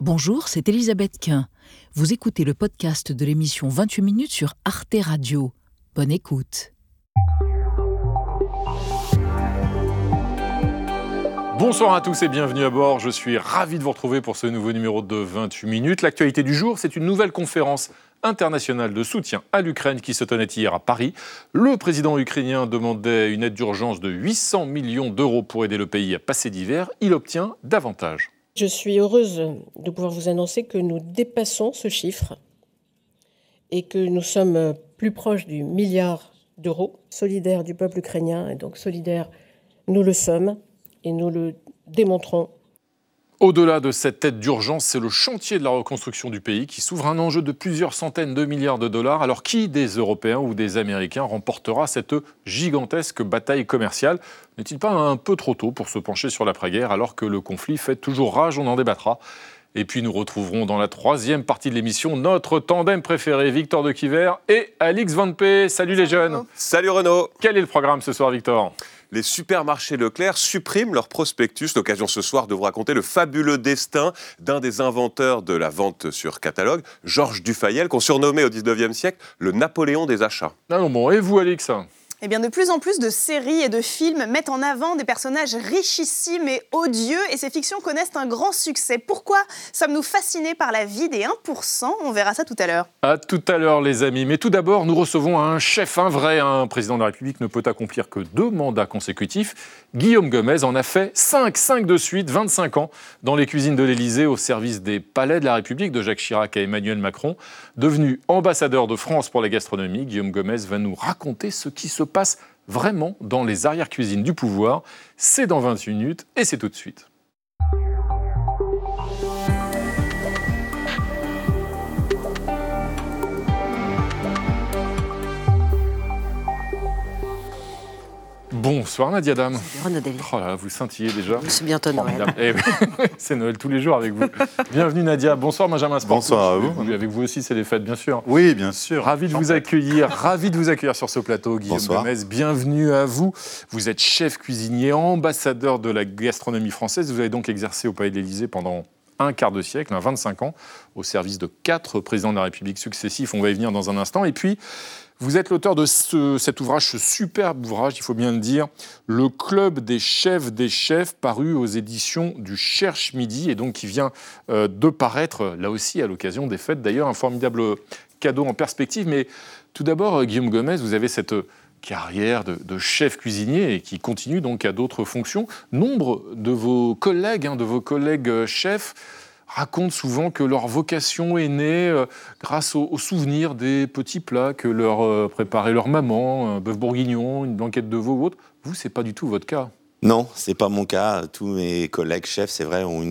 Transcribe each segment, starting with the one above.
Bonjour, c'est Elisabeth Quint. Vous écoutez le podcast de l'émission 28 minutes sur Arte Radio. Bonne écoute. Bonsoir à tous et bienvenue à bord. Je suis ravi de vous retrouver pour ce nouveau numéro de 28 minutes. L'actualité du jour, c'est une nouvelle conférence internationale de soutien à l'Ukraine qui se tenait hier à Paris. Le président ukrainien demandait une aide d'urgence de 800 millions d'euros pour aider le pays à passer d'hiver. Il obtient davantage. Je suis heureuse de pouvoir vous annoncer que nous dépassons ce chiffre et que nous sommes plus proches du milliard d'euros, solidaires du peuple ukrainien et donc solidaires, nous le sommes et nous le démontrons. Au-delà de cette aide d'urgence, c'est le chantier de la reconstruction du pays qui s'ouvre un enjeu de plusieurs centaines de milliards de dollars. Alors qui des Européens ou des Américains remportera cette gigantesque bataille commerciale? N'est-il pas un peu trop tôt pour se pencher sur l'après-guerre alors que le conflit fait toujours rage? On en débattra. Et puis nous retrouverons dans la troisième partie de l'émission notre tandem préféré, Victor de Quiver et Alix Van P. Salut les jeunes Salut Renaud Quel est le programme ce soir, Victor? Les supermarchés Leclerc suppriment leur prospectus. L'occasion ce soir de vous raconter le fabuleux destin d'un des inventeurs de la vente sur catalogue, Georges Dufayel, qu'on surnommait au 19e siècle le Napoléon des achats. Ah non, et vous, Alix? Eh bien, de plus en plus de séries et de films mettent en avant des personnages richissimes et odieux, et ces fictions connaissent un grand succès. Pourquoi sommes-nous fascinés par la vie des 1% On verra ça tout à l'heure. À tout à l'heure, les amis. Mais tout d'abord, nous recevons un chef, un vrai. Un président de la République ne peut accomplir que deux mandats consécutifs. Guillaume Gomez en a fait 5, 5 de suite, 25 ans, dans les cuisines de l'Élysée, au service des palais de la République, de Jacques Chirac à Emmanuel Macron. Devenu ambassadeur de France pour la gastronomie, Guillaume Gomez va nous raconter ce qui se passe vraiment dans les arrières-cuisines du pouvoir. C'est dans 20 minutes et c'est tout de suite. Bonsoir Nadia Dame. Oh là, vous scintillez déjà. C'est bientôt Noël. Eh c'est Noël tous les jours avec vous. Bienvenue Nadia. Bonsoir Benjamin Sport. Bonsoir à vous. Avec vous aussi, c'est les fêtes, bien sûr. Oui, bien sûr. Ravi de vous accueillir. Ravi de vous accueillir sur ce plateau, Guillaume Bonsoir. Gomez. Bienvenue à vous. Vous êtes chef cuisinier, ambassadeur de la gastronomie française. Vous avez donc exercé au Palais de l'Élysée pendant un quart de siècle, 25 ans, au service de quatre présidents de la République successifs. On va y venir dans un instant. Et puis, vous êtes l'auteur de ce- cet ouvrage, ce superbe ouvrage, il faut bien le dire, Le Club des chefs des chefs, paru aux éditions du Cherche Midi, et donc qui vient euh, de paraître, là aussi, à l'occasion des fêtes. D'ailleurs, un formidable cadeau en perspective. Mais tout d'abord, euh, Guillaume Gomez, vous avez cette carrière de, de chef cuisinier et qui continue donc à d'autres fonctions. Nombre de vos collègues, hein, de vos collègues euh, chefs, racontent souvent que leur vocation est née euh, grâce au, souvenir des petits plats que leur euh, préparait leur maman, un bœuf bourguignon, une blanquette de veau ou autre. Vous, c'est pas du tout votre cas. Non, c'est pas mon cas. Tous mes collègues chefs, c'est vrai, ont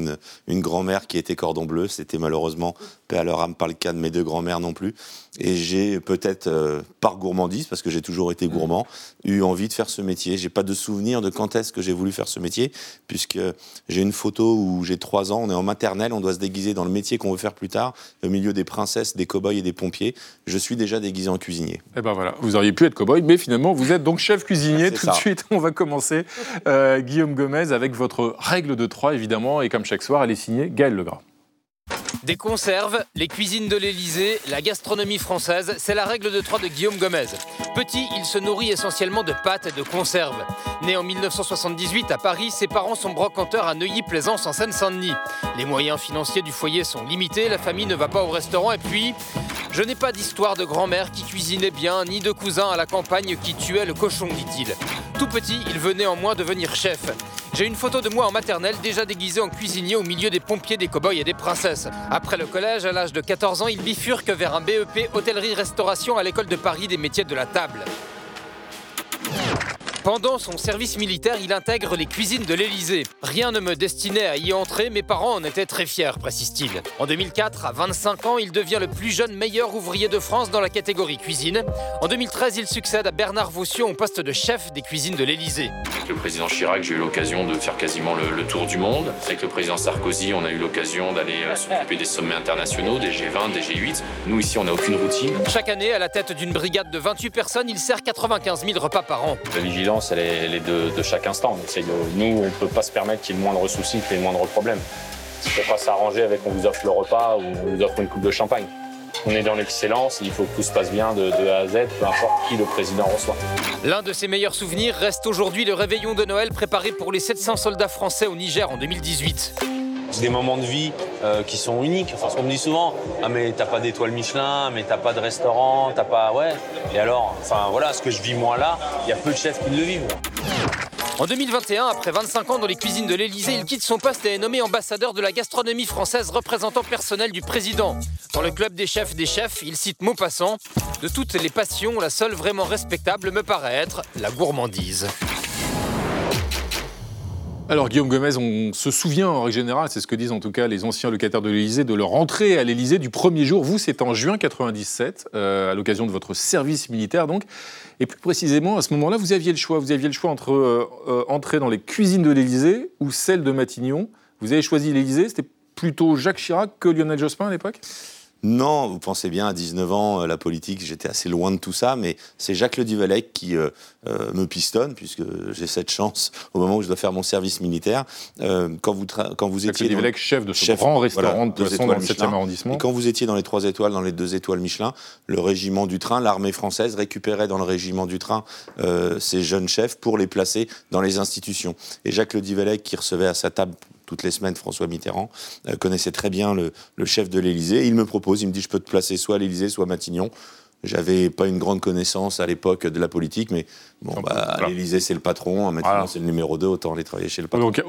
une grand-mère qui était cordon bleu. C'était malheureusement, paix à leur âme, pas le cas de mes deux grand-mères non plus. Et j'ai peut-être, euh, par gourmandise, parce que j'ai toujours été gourmand, eu envie de faire ce métier. J'ai pas de souvenir de quand est-ce que j'ai voulu faire ce métier, puisque j'ai une photo où j'ai trois ans, on est en maternelle, on doit se déguiser dans le métier qu'on veut faire plus tard, au milieu des princesses, des cow-boys et des pompiers. Je suis déjà déguisé en cuisinier. Eh ben voilà, vous auriez pu être cow-boy, mais finalement, vous êtes donc chef cuisinier. Tout ça. de suite, on va commencer. Euh, Guillaume Gomez avec votre règle de trois, évidemment, et comme chaque soir, elle est signée Gaël Legras. Des conserves, les cuisines de l'Élysée, la gastronomie française, c'est la règle de trois de Guillaume Gomez. Petit, il se nourrit essentiellement de pâtes et de conserves. Né en 1978 à Paris, ses parents sont brocanteurs à Neuilly-Plaisance en Seine-Saint-Denis. Les moyens financiers du foyer sont limités, la famille ne va pas au restaurant et puis... Je n'ai pas d'histoire de grand-mère qui cuisinait bien, ni de cousin à la campagne qui tuait le cochon, dit-il. Tout petit, il veut néanmoins devenir chef. J'ai une photo de moi en maternelle déjà déguisé en cuisinier au milieu des pompiers, des cow-boys et des princesses. Après le collège, à l'âge de 14 ans, il bifurque vers un BEP hôtellerie-restauration à l'école de Paris des métiers de la table. Pendant son service militaire, il intègre les cuisines de l'Élysée. Rien ne me destinait à y entrer, mes parents en étaient très fiers, précise-t-il. En 2004, à 25 ans, il devient le plus jeune meilleur ouvrier de France dans la catégorie cuisine. En 2013, il succède à Bernard Vaution au poste de chef des cuisines de l'Élysée. Avec le président Chirac, j'ai eu l'occasion de faire quasiment le, le tour du monde. Avec le président Sarkozy, on a eu l'occasion d'aller euh, s'occuper des sommets internationaux, des G20, des G8. Nous, ici, on n'a aucune routine. Chaque année, à la tête d'une brigade de 28 personnes, il sert 95 000 repas par an. La vigilance, elle est, elle est de, chaque instant. On de- nous, on ne peut pas se permettre qu'il y ait le moindre souci, qu'il y ait le moindre problème. ne peut pas s'arranger avec on vous offre le repas ou on vous offre une coupe de champagne. On est dans l'excellence, il faut que tout se passe bien de, de A à Z, peu importe qui le président reçoit. L'un de ses meilleurs souvenirs reste aujourd'hui le réveillon de Noël préparé pour les 700 soldats français au Niger en 2018. Des moments de vie euh, qui sont uniques. Enfin, on me dit souvent, ah mais t'as pas d'étoile Michelin, mais t'as pas de restaurant, t'as pas, ouais. Et alors, enfin voilà, ce que je vis moi là, il y a peu de chefs qui le vivent. En 2021, après 25 ans dans les cuisines de l'Élysée, il quitte son poste et est nommé ambassadeur de la gastronomie française, représentant personnel du président. Dans le club des chefs des chefs, il cite Maupassant De toutes les passions, la seule vraiment respectable me paraît être la gourmandise. Alors Guillaume Gomez, on se souvient en règle générale, c'est ce que disent en tout cas les anciens locataires de l'Élysée, de leur entrée à l'Élysée du premier jour. Vous, c'est en juin 97, euh, à l'occasion de votre service militaire donc. Et plus précisément, à ce moment-là, vous aviez le choix. Vous aviez le choix entre euh, euh, entrer dans les cuisines de l'Élysée ou celles de Matignon. Vous avez choisi l'Élysée. C'était plutôt Jacques Chirac que Lionel Jospin à l'époque? Non, vous pensez bien, à 19 ans, euh, la politique, j'étais assez loin de tout ça, mais c'est Jacques Le Duvalec qui euh, euh, me pistonne, puisque j'ai cette chance au moment où je dois faire mon service militaire. quand vous, quand vous étiez. Le Duvalec, chef de ce grand restaurant de dans le 7e arrondissement. Et quand vous étiez dans les 3 étoiles, dans les 2 étoiles Michelin, le régiment du train, l'armée française récupérait dans le régiment du train ces jeunes chefs pour les placer dans les institutions. Et Jacques Le Duvalec, qui recevait à sa table toutes les semaines, François Mitterrand, euh, connaissait très bien le, chef de l'Élysée. Il me propose, il me dit je peux te placer soit à l'Élysée, soit à Matignon. J'avais pas une grande connaissance à l'époque de la politique, mais bon, bah, à l'Élysée, c'est le patron, à Matignon, c'est le numéro 2, autant aller travailler chez le patron. Donc,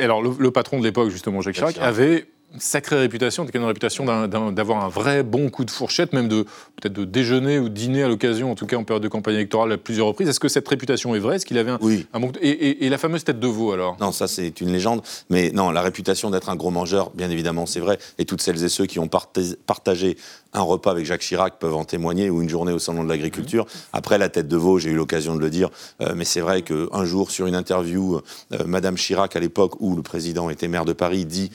alors, le, patron de l'époque, justement, Jacques Chirac, avait sacrée réputation, en tout cas une réputation d'avoir un vrai bon coup de fourchette, même de peut-être de déjeuner ou dîner à l'occasion, en tout cas en période de campagne électorale à plusieurs reprises. Est-ce que cette réputation est vraie? Est-ce qu'il avait un, oui. un et, et, la fameuse tête de veau alors? Non, ça c'est une légende. Mais non, la réputation d'être un gros mangeur, bien évidemment, c'est vrai. Et toutes celles et ceux qui ont partagé un repas avec Jacques Chirac peuvent en témoigner, ou une journée au salon de l'agriculture. Mmh. Après la tête de veau, j'ai eu l'occasion de le dire, euh, mais c'est vrai qu'un jour, sur une interview, euh, Madame Chirac, à l'époque où le président était maire de Paris, dit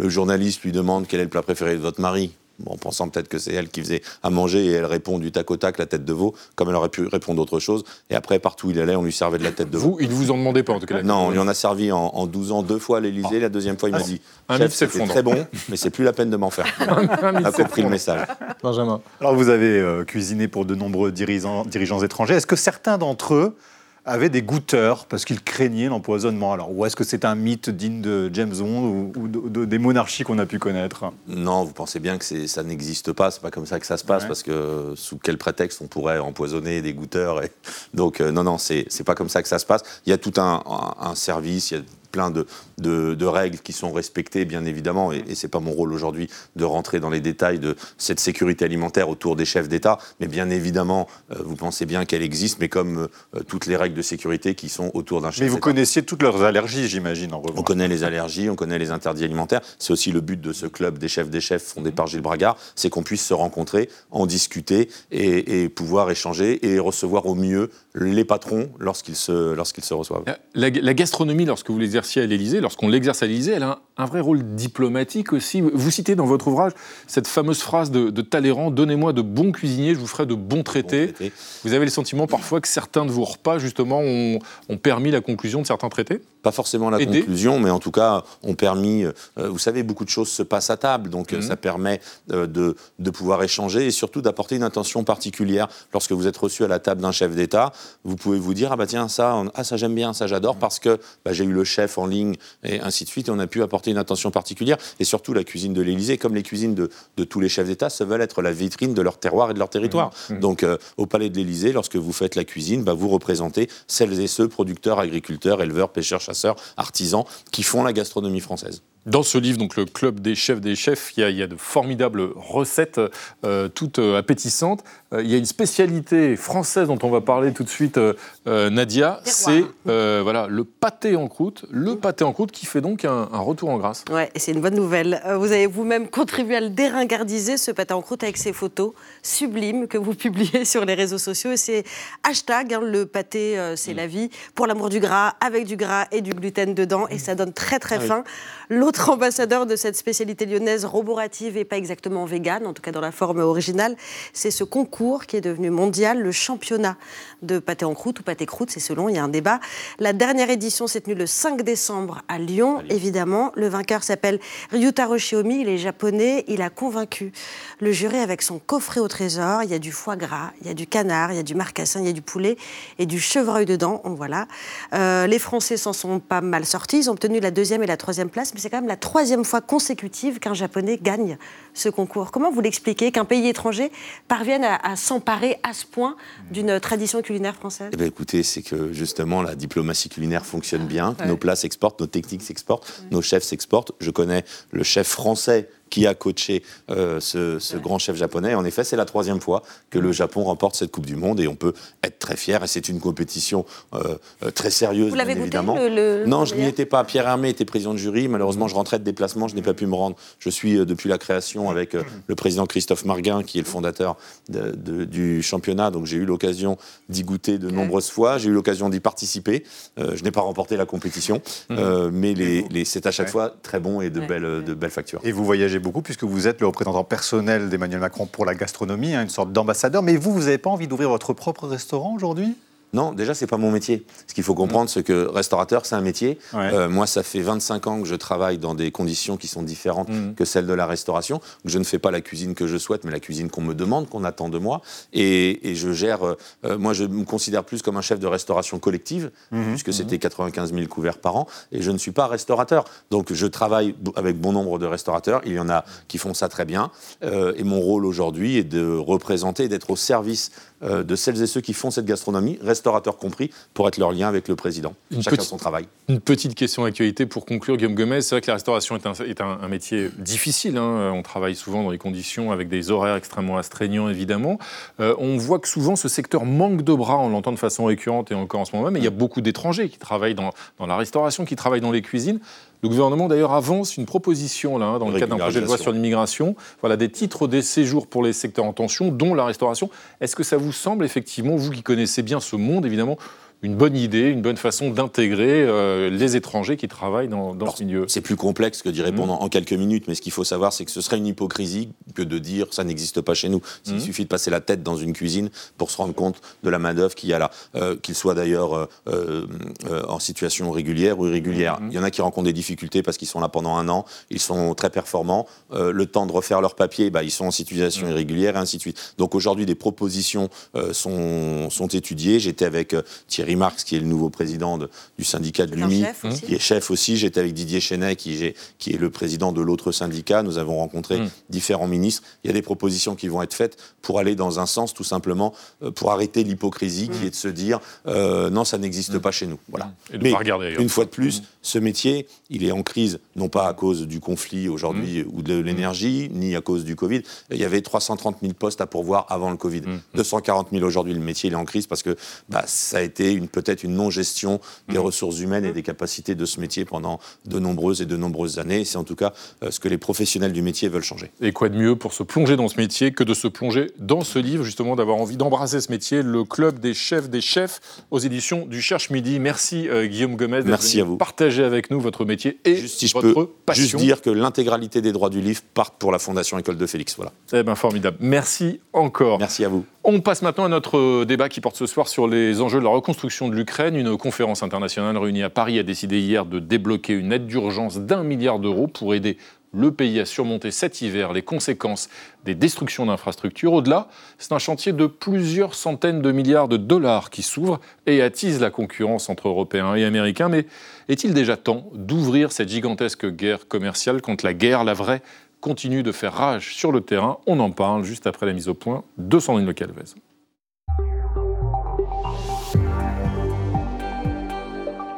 le journaliste lui demande quel est le plat préféré de votre mari. Bon, en pensant peut-être que c'est elle qui faisait à manger et elle répond du tac au tac la tête de veau, comme elle aurait pu répondre autre chose. Et après, partout où il allait, on lui servait de la tête de veau. Vous, il vous en demandait pas en tout cas Non, on lui en a servi en, 12 ans deux fois à l'Elysée. Ah. La deuxième fois, il m'a ah, dit un c'est très bon, mais c'est plus la peine de m'en faire. on a compris le message. Benjamin. Alors vous avez euh, cuisiné pour de nombreux dirigeants, dirigeants étrangers. Est-ce que certains d'entre eux avaient des goûteurs parce qu'ils craignaient l'empoisonnement. Alors, ou est-ce que c'est un mythe digne de James Bond ou, des monarchies qu'on a pu connaître? Non, vous pensez bien que ça n'existe pas. C'est pas comme ça que ça se passe parce que sous quel prétexte on pourrait empoisonner des goûteurs et... Donc, euh, non, non, c'est pas comme ça que ça se passe. Il y a tout un, un, service, il y a plein de, de, règles qui sont respectées, bien évidemment, et, et c'est pas mon rôle aujourd'hui de rentrer dans les détails de cette sécurité alimentaire autour des chefs d'État, mais bien évidemment, euh, vous pensez bien qu'elle existe, mais comme euh, toutes les règles de sécurité qui sont autour d'un chef d'État. Mais vous connaissiez toutes leurs allergies, j'imagine, en revanche. On connaît les allergies, on connaît les interdits alimentaires. C'est aussi le but de ce club des chefs des chefs fondé par Gilles Bragard, c'est qu'on puisse se rencontrer, en discuter et, pouvoir échanger et recevoir au mieux les patrons lorsqu'ils se, lorsqu'ils se reçoivent. La, la gastronomie, lorsque vous les à l'Élysée, lorsqu'on l'exerce à l'Élysée, elle a un, vrai rôle diplomatique aussi. Vous citez dans votre ouvrage cette fameuse phrase de, Talleyrand Donnez-moi de bons cuisiniers, je vous ferai de bons traités. Vous avez le sentiment parfois que certains de vos repas, justement, ont, ont permis la conclusion de certains traités? Pas forcément la conclusion, mais en tout cas, ont permis. Euh, vous savez, beaucoup de choses se passent à table, donc euh, mhm. ça permet euh, de, de pouvoir échanger et surtout d'apporter une attention particulière. Lorsque vous êtes reçu à la table d'un chef d'État, vous pouvez vous dire Ah bah tiens, ça, ah, ça j'aime bien, ça j'adore, parce que bah, j'ai eu le chef en ligne et ainsi de suite. Et on a pu apporter une attention particulière. Et surtout, la cuisine de l'Élysée, comme les cuisines de, tous les chefs d'État, se veulent être la vitrine de leur terroir et de leur territoire. Mmh. Mmh. Donc, euh, au Palais de l'Élysée, lorsque vous faites la cuisine, bah, vous représentez celles et ceux, producteurs, agriculteurs, éleveurs, pêcheurs, chasseurs, artisans, qui font la gastronomie française. Dans ce livre, donc le club des chefs des chefs, il y a, de formidables recettes, euh, toutes euh, appétissantes. Euh, il y a une spécialité française dont on va parler tout de suite, Nadia. C'est voilà le pâté en croûte, le pâté en croûte qui fait donc un, retour en grâce. Ouais, et c'est une bonne nouvelle. vous avez vous-même contribué à le déringardiser ce pâté en croûte avec ces photos sublimes que vous publiez sur les réseaux sociaux. Et c'est hashtag hein, le pâté, c'est mm. la vie pour l'amour du gras, avec du gras et du gluten dedans, et ça donne très très ah faim Autre ambassadeur de cette spécialité lyonnaise roborative et pas exactement végane, en tout cas dans la forme originale, c'est ce concours qui est devenu mondial, le championnat de pâté en croûte ou pâté croûte, c'est selon, il y a un débat. La dernière édition s'est tenue le 5 décembre à Lyon, évidemment. Le vainqueur s'appelle Ryutaro Shiomi, il est japonais, il a convaincu le jury avec son coffret au trésor. Il y a du foie gras, il y a du canard, il y a du marcassin, il y a du poulet et du chevreuil dedans, donc voilà. Euh, les Français s'en sont pas mal sortis, ils ont obtenu la deuxième et la troisième place, mais c'est quand même la troisième fois consécutive qu'un japonais gagne ce concours. Comment vous l'expliquez qu'un pays étranger parvienne à, à s'emparer à ce point d'une tradition culinaire française? Eh bien, écoutez, c'est que justement la diplomatie culinaire fonctionne bien, Ouais. nos plats s'exportent, nos techniques s'exportent, nos chefs s'exportent. Je connais le chef français qui a coaché euh, ce, ce grand chef japonais. En effet, c'est la troisième fois que le Japon remporte cette Coupe du Monde et on peut être très fier. Et c'est une compétition euh, euh, très sérieuse, Vous l'avez bien goûté, évidemment. le- le- non, je n'y étais pas. Pierre Hermé était président de jury. Malheureusement, je rentrais de déplacement, je n'ai pas pu me rendre. Je suis euh, depuis la création avec euh, le président Christophe Marguin, qui est le fondateur de- de- du championnat. Donc j'ai eu l'occasion d'y goûter de nombreuses fois. J'ai eu l'occasion d'y participer. Euh, je n'ai pas remporté la compétition, euh, mais les, les- c'est à chaque Ouais. fois très bon et de, belles, de belles factures. Et vous voyagez beaucoup puisque vous êtes le représentant personnel d'Emmanuel Macron pour la gastronomie, hein, une sorte d'ambassadeur. Mais vous, vous n'avez pas envie d'ouvrir votre propre restaurant aujourd'hui? Non, déjà, c'est pas mon métier. Ce qu'il faut comprendre, c'est que restaurateur, c'est un métier. Ouais. Euh, moi, ça fait 25 ans que je travaille dans des conditions qui sont différentes Mhm. que celles de la restauration. Je ne fais pas la cuisine que je souhaite, mais la cuisine qu'on me demande, qu'on attend de moi. Et, et je gère. euh, euh, moi, je me considère plus comme un chef de restauration collective, Mhm. puisque c'était 95 000 couverts par an. Et je ne suis pas restaurateur. Donc, je travaille avec bon nombre de restaurateurs. Il y en a qui font ça très bien. Euh, et mon rôle aujourd'hui est de représenter, d'être au service de celles et ceux qui font cette gastronomie, restaurateurs compris, pour être leur lien avec le président. Une Chacun petite- son travail. Une petite question d'actualité pour conclure, Guillaume Gomez. C'est vrai que la restauration est un, est un- un métier difficile. hein. On travaille souvent dans des conditions avec des horaires extrêmement astreignants, évidemment. Euh, on voit que souvent ce secteur manque de bras. On l'entend de façon récurrente et encore en ce moment même. Et il y a beaucoup d'étrangers qui travaillent dans, dans la restauration, qui travaillent dans les cuisines. Le gouvernement d'ailleurs avance une proposition là, hein, dans le cadre d'un projet de loi sur l'immigration. Voilà des titres des séjours pour les secteurs en tension, dont la restauration. Est-ce que ça vous semble effectivement, vous qui connaissez bien ce monde, évidemment, une bonne idée, une bonne façon d'intégrer euh, les étrangers qui travaillent dans, dans ce milieu C'est plus complexe que d'y répondre Mmh. en quelques minutes, mais ce qu'il faut savoir, c'est que ce serait une hypocrisie que de dire ça n'existe pas chez nous. Il Mmh. suffit de passer la tête dans une cuisine pour se rendre compte de la main-d'œuvre qu'il y a là, euh, qu'il soit d'ailleurs euh, euh, en situation régulière ou irrégulière. Mmh. Il y en a qui rencontrent des difficultés parce qu'ils sont là pendant un an, ils sont très performants. Le temps de refaire leur papier, bah, ils sont en situation Mmh. irrégulière, et ainsi de suite. Donc aujourd'hui, des propositions sont, sont étudiées. J'étais avec euh, Thierry Marx, qui est le nouveau président de- du syndicat de l'UMI, qui est chef aussi. J'étais avec Didier Chenet, qui, qui est le président de l'autre syndicat. Nous avons rencontré Mm. différents ministres. Il y a des propositions qui vont être faites pour aller dans un sens, tout simplement, euh, pour arrêter l'hypocrisie qui est de se dire euh, non, ça n'existe pas chez nous. Voilà. Et de Mais pas regarder ailleurs. une fois de plus, ce métier, il est en crise, non pas à cause du conflit aujourd'hui ou de l'énergie, ni à cause du Covid. Il y avait 330 000 postes à pourvoir avant le Covid. 240 000 aujourd'hui, le métier il est en crise parce que bah, ça a été une- peut-être une non-gestion des ressources humaines et des capacités de ce métier pendant de nombreuses et de nombreuses années. C'est en tout cas euh, ce que les professionnels du métier veulent changer. Et quoi de mieux pour se plonger dans ce métier que de se plonger dans ce livre, justement, d'avoir envie d'embrasser ce métier, le club des chefs des chefs aux éditions du Cherche Midi. Merci euh, Guillaume Gomez Merci à vous. partager avec nous votre métier et Juste si je votre peux passion. juste dire que l'intégralité des droits du livre partent pour la Fondation École de Félix. Voilà. Eh ben formidable. Merci encore. Merci à vous. On passe maintenant à notre euh, débat qui porte ce soir sur les enjeux de la reconstruction de l'Ukraine. Une conférence internationale réunie à Paris a décidé hier de débloquer une aide d'urgence d'un milliard d'euros pour aider le pays à surmonter cet hiver les conséquences des destructions d'infrastructures. Au-delà, c'est un chantier de plusieurs centaines de milliards de dollars qui s'ouvre et attise la concurrence entre Européens et Américains. Mais est-il déjà temps d'ouvrir cette gigantesque guerre commerciale quand la guerre, la vraie, continue de faire rage sur le terrain? On en parle juste après la mise au point de Sandrine Le Calvez.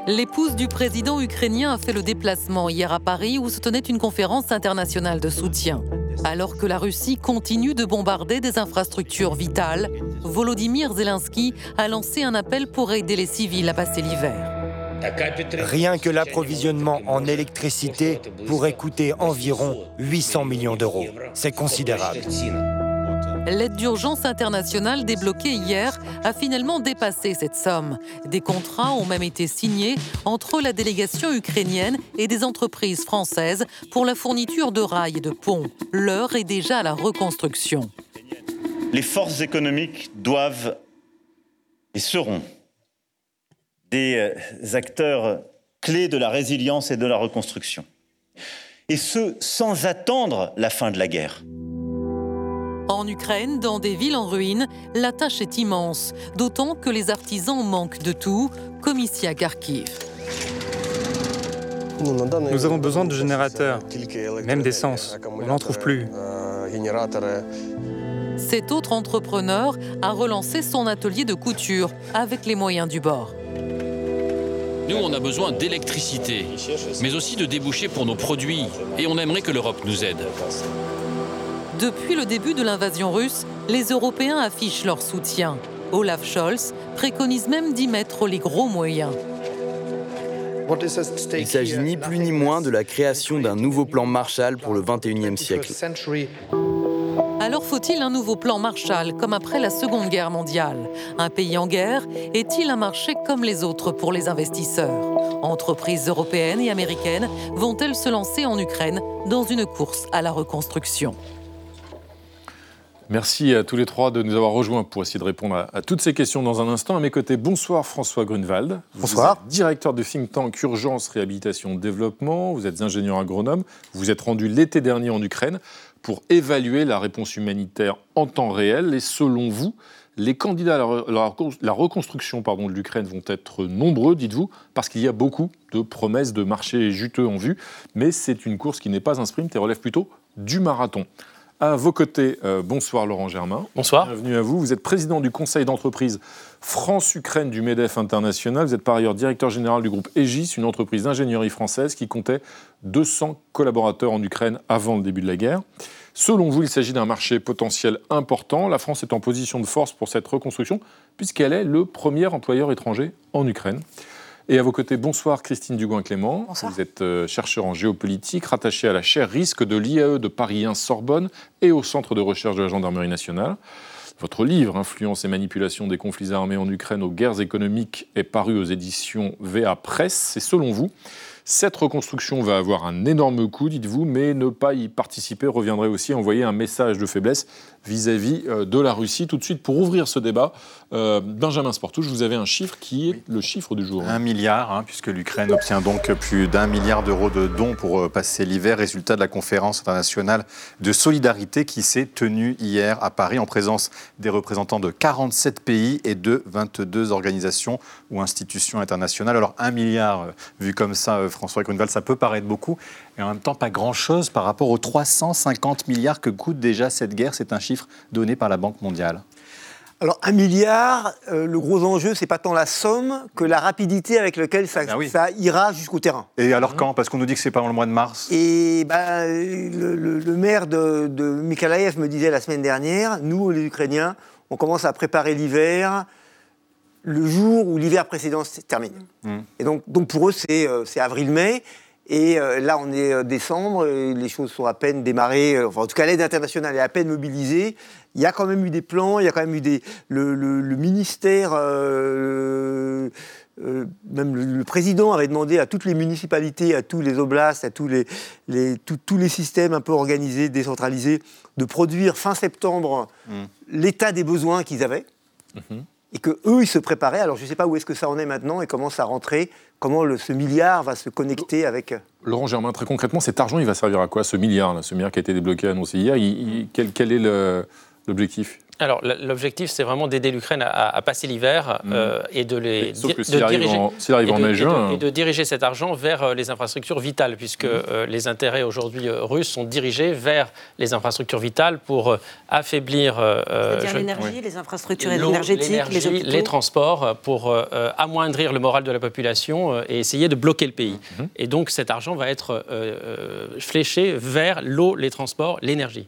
L'épouse du président ukrainien a fait le déplacement hier à Paris où se tenait une conférence internationale de soutien. Alors que la Russie continue de bombarder des infrastructures vitales, Volodymyr Zelensky a lancé un appel pour aider les civils à passer l'hiver. Rien que l'approvisionnement en électricité pourrait coûter environ 800 millions d'euros. C'est considérable. L'aide d'urgence internationale débloquée hier a finalement dépassé cette somme. Des contrats ont même été signés entre la délégation ukrainienne et des entreprises françaises pour la fourniture de rails et de ponts. L'heure est déjà à la reconstruction. Les forces économiques doivent et seront des euh, acteurs clés de la résilience et de la reconstruction. Et ce, sans attendre la fin de la guerre. En Ukraine, dans des villes en ruine, la tâche est immense, d'autant que les artisans manquent de tout, comme ici à Kharkiv. Nous avons besoin de générateurs, même d'essence. On n'en trouve plus. Cet autre entrepreneur a relancé son atelier de couture avec les moyens du bord. Nous, on a besoin d'électricité, mais aussi de débouchés pour nos produits, et on aimerait que l'Europe nous aide. Depuis le début de l'invasion russe, les Européens affichent leur soutien. Olaf Scholz préconise même d'y mettre les gros moyens. Il s'agit ni plus ni moins de la création d'un nouveau plan Marshall pour le 21e siècle. Alors faut-il un nouveau plan Marshall comme après la Seconde Guerre mondiale? Un pays en guerre est-il un marché comme les autres pour les investisseurs? Entreprises européennes et américaines vont-elles se lancer en Ukraine dans une course à la reconstruction? Merci à tous les trois de nous avoir rejoints pour essayer de répondre à, à toutes ces questions dans un instant. À mes côtés, bonsoir François Grunewald. Bonsoir. Vous êtes directeur du think tank Urgence Réhabilitation Développement. Vous êtes ingénieur agronome. Vous êtes rendu l'été dernier en Ukraine pour évaluer la réponse humanitaire en temps réel. Et selon vous, les candidats à la, la- la reconstruction pardon, de l'Ukraine vont être nombreux, dites-vous, parce qu'il y a beaucoup de promesses de marchés juteux en vue. Mais c'est une course qui n'est pas un sprint et relève plutôt du marathon. À vos côtés, euh, bonsoir Laurent Germain. Bonsoir. Bienvenue à vous. Vous êtes président du conseil d'entreprise France-Ukraine du MEDEF International. Vous êtes par ailleurs directeur général du groupe Aegis, une entreprise d'ingénierie française qui comptait 200 collaborateurs en Ukraine avant le début de la guerre. Selon vous, il s'agit d'un marché potentiel important. La France est en position de force pour cette reconstruction puisqu'elle est le premier employeur étranger en Ukraine. Et à vos côtés, bonsoir Christine Dugouin-Clément. Vous êtes euh, chercheur en géopolitique, rattaché à la chaire risque de l'IAE de Paris 1 Sorbonne et au centre de recherche de la gendarmerie nationale. Votre livre, Influence et manipulation des conflits armés en Ukraine aux guerres économiques, est paru aux éditions VA Presse. Et selon vous, cette reconstruction va avoir un énorme coût, dites-vous, mais ne pas y participer reviendrait aussi à envoyer un message de faiblesse vis-à-vis euh, de la Russie. Tout de suite, pour ouvrir ce débat, euh, Benjamin Sportouche, vous avez un chiffre qui est le chiffre du jour. Un milliard, hein, puisque l'Ukraine obtient donc plus d'un milliard d'euros de dons pour euh, passer l'hiver, résultat de la conférence internationale de solidarité qui s'est tenue hier à Paris en présence des représentants de 47 pays et de 22 organisations ou institutions internationales. Alors un milliard, vu comme ça, François Grunewald, ça peut paraître beaucoup, et en même temps pas grand-chose par rapport aux 350 milliards que coûte déjà cette guerre. C'est un chiffre donné par la Banque mondiale. Alors, un milliard, euh, le gros enjeu, c'est pas tant la somme que la rapidité avec laquelle ça, ça ira jusqu'au terrain. Et alors quand? Parce qu'on nous dit que c'est pas dans le mois de mars. Et ben, le, le- le maire de, de me disait la semaine dernière, nous, les Ukrainiens, on commence à préparer l'hiver le jour où l'hiver précédent se termine. Et donc, donc pour eux, c'est euh, c'est avril-mai. Et euh, là, on est euh, décembre, et les choses sont à peine démarrées. euh, Enfin, en tout cas, l'aide internationale est à peine mobilisée. Il y a quand même eu des plans, il y a quand même eu des. Le, le- le ministère, euh, euh, même le, le président avait demandé à toutes les municipalités, à tous les oblasts, à tous les, les- tous- tous les systèmes un peu organisés, décentralisés, de produire fin septembre l'état des besoins qu'ils avaient et que eux ils se préparaient. Alors je ne sais pas où est-ce que ça en est maintenant et comment ça rentrer, comment le- ce milliard va se connecter avec. Laurent Germain, très concrètement, cet argent, il va servir à quoi, ce milliard, là, ce milliard qui a été débloqué, annoncé hier il- il- quel, quel est l'objectif? Alors, l'objectif, c'est vraiment d'aider l'Ukraine à, à passer l'hiver euh, et de les Mais sauf que de s'il arrive diriger- en- arrive et en de- mai, et de- juin, et de diriger cet argent vers euh, les infrastructures vitales, puisque euh, les intérêts aujourd'hui russes sont dirigés vers les infrastructures vitales pour affaiblir. euh, C'est-à-dire l'énergie, les infrastructures l'eau, énergétiques, les hôpitaux. les transports pour amoindrir le moral de la population et essayer de bloquer le pays. Mhm. Et donc cet argent va être fléché vers l'eau, les transports, l'énergie.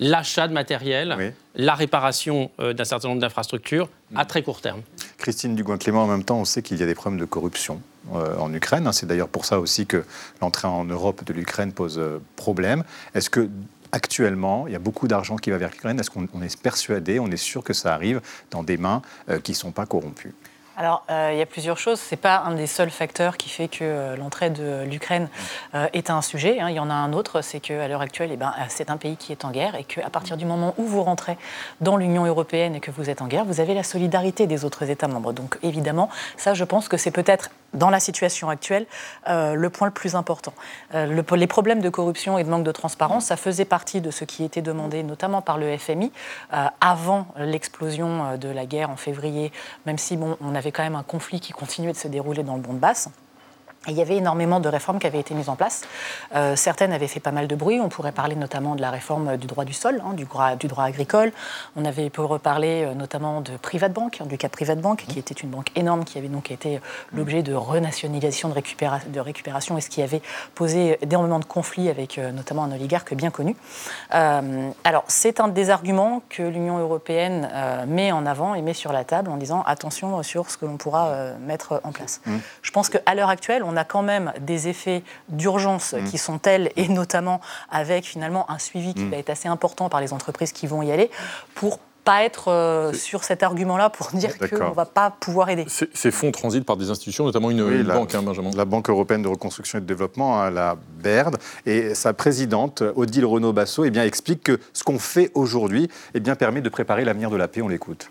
L'achat de matériel, la réparation euh, d'un certain nombre d'infrastructures à très court terme. Christine Dugouin-Clément, en même temps, on sait qu'il y a des problèmes de corruption euh, en Ukraine. C'est d'ailleurs pour ça aussi que l'entrée en Europe de l'Ukraine pose euh, problème. Est-ce que actuellement, il y a beaucoup d'argent qui va vers l'Ukraine? Est-ce qu'on est persuadé, on est sûr que ça arrive dans des mains qui ne sont pas corrompues? Alors, euh, il y a plusieurs choses. Ce n'est pas un des seuls facteurs qui fait que euh, l'entrée de l'Ukraine euh, est un sujet. Hein. Il y en a un autre, c'est qu'à l'heure actuelle, eh ben, c'est un pays qui est en guerre et qu'à partir du moment où vous rentrez dans l'Union européenne et que vous êtes en guerre, vous avez la solidarité des autres États membres. Donc, évidemment, ça, je pense que c'est peut-être, dans la situation actuelle, le point le plus important. les problèmes de corruption et de manque de transparence, ça faisait partie de ce qui était demandé, notamment par le FMI, avant l'explosion de la guerre en février, même si, bon, on avait quand même un conflit qui continuait de se dérouler dans le Donbass il y avait énormément de réformes qui avaient été mises en place. Euh, certaines avaient fait pas mal de bruit. On pourrait parler notamment de la réforme du droit du sol, hein, du, droit, du, droit, agricole. On avait pu reparler euh, notamment de Private Bank, hein, du cas Private Bank, qui était une banque énorme, qui avait donc été l'objet de renationalisation, de, de, récupération, et ce qui avait posé énormément de conflits avec euh, notamment un oligarque bien connu. alors, c'est un des arguments que l'Union européenne met en avant et met sur la table en disant attention sur ce que l'on pourra mettre en place. Mmh. Je pense qu'à l'heure actuelle, on a quand même des effets d'urgence mm. qui sont tels, et notamment avec finalement un suivi qui mm. va être assez important par les entreprises qui vont y aller, pour pas être euh, sur cet argument-là pour dire qu'on ne va pas pouvoir aider. Ces fonds transitent par des institutions, notamment une, banque, hein, Benjamin. La Banque européenne de reconstruction et de développement, hein, la BERD, et sa présidente, Odile Renaud-Bassot, eh bien, explique que ce qu'on fait aujourd'hui eh bien, permet de préparer l'avenir de la paix. On l'écoute.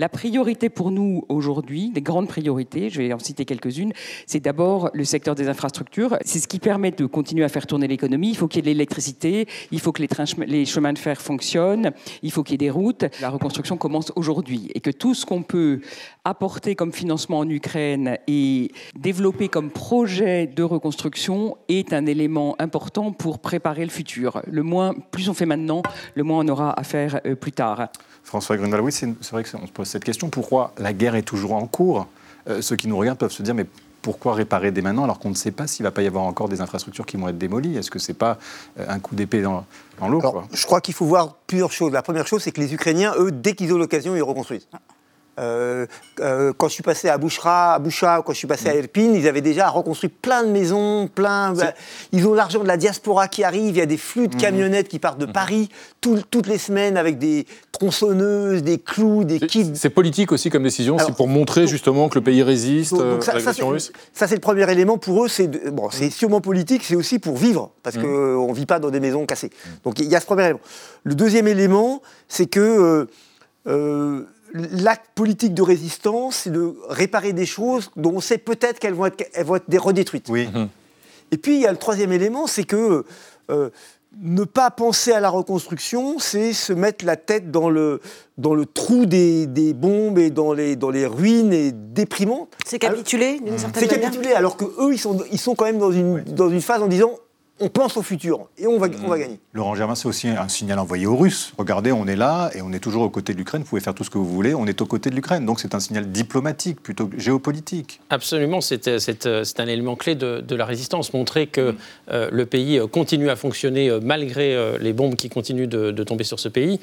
La priorité pour nous aujourd'hui, les grandes priorités, je vais en citer quelques-unes, c'est d'abord le secteur des infrastructures. C'est ce qui permet de continuer à faire tourner l'économie. Il faut qu'il y ait de l'électricité, il faut que les, les chemins de fer fonctionnent, il faut qu'il y ait des routes. La reconstruction commence aujourd'hui et que tout ce qu'on peut apporter comme financement en Ukraine et développer comme projet de reconstruction est un élément important pour préparer le futur. Le moins, plus on fait maintenant, le moins on aura à faire euh, plus tard. François Grunwald, oui, c'est vrai qu'on se pose cette question. Pourquoi la guerre est toujours en cours? Euh, Ceux qui nous regardent peuvent se dire, mais pourquoi réparer dès maintenant alors qu'on ne sait pas s'il ne va pas y avoir encore des infrastructures qui vont être démolies? Est-ce que ce n'est pas euh, un coup d'épée dans, dans l'eau Je crois qu'il faut voir plusieurs choses. La première chose, c'est que les Ukrainiens, eux, dès qu'ils ont l'occasion, ils reconstruisent. Euh, euh, quand je suis passé à Bouchra, à Boucha, quand je suis passé à Erpin, ils avaient déjà reconstruit plein de maisons, plein. Bah, ils ont l'argent de la diaspora qui arrive. Il y a des flux de mhm. camionnettes qui partent de mhm. Paris toutes les semaines avec des tronçonneuses, des clous, des kits. C'est politique aussi comme décision. C'est pour montrer justement que le pays résiste euh, à l'agression russe. Ça, c'est le premier élément pour eux. C'est bon, c'est sûrement politique. C'est aussi pour vivre parce qu'on ne vit pas dans des maisons cassées. Donc il y a ce premier élément. Le deuxième élément, c'est que l'acte politique de résistance, c'est de réparer des choses dont on sait peut-être qu'elles vont être, vont être redétruites. Oui. Mhm. Et puis, il y a le troisième élément, c'est que euh, ne pas penser à la reconstruction, c'est se mettre la tête dans le, dans le trou des, des bombes et dans les, dans les ruines et déprimant. C'est capituler, d'une certaine manière C'est capituler, alors qu'eux, ils sont, ils sont quand même dans une, dans une phase en disant on pense au futur et on va, on va gagner. Laurent Germain, c'est aussi un signal envoyé aux Russes. Regardez, on est là et on est toujours aux côtés de l'Ukraine. Vous pouvez faire tout ce que vous voulez, on est aux côtés de l'Ukraine. Donc c'est un signal diplomatique plutôt que géopolitique. Absolument, c'est un élément clé de, la résistance. Montrer que euh, le pays continue à fonctionner euh, malgré euh, les bombes qui continuent de, tomber sur ce pays.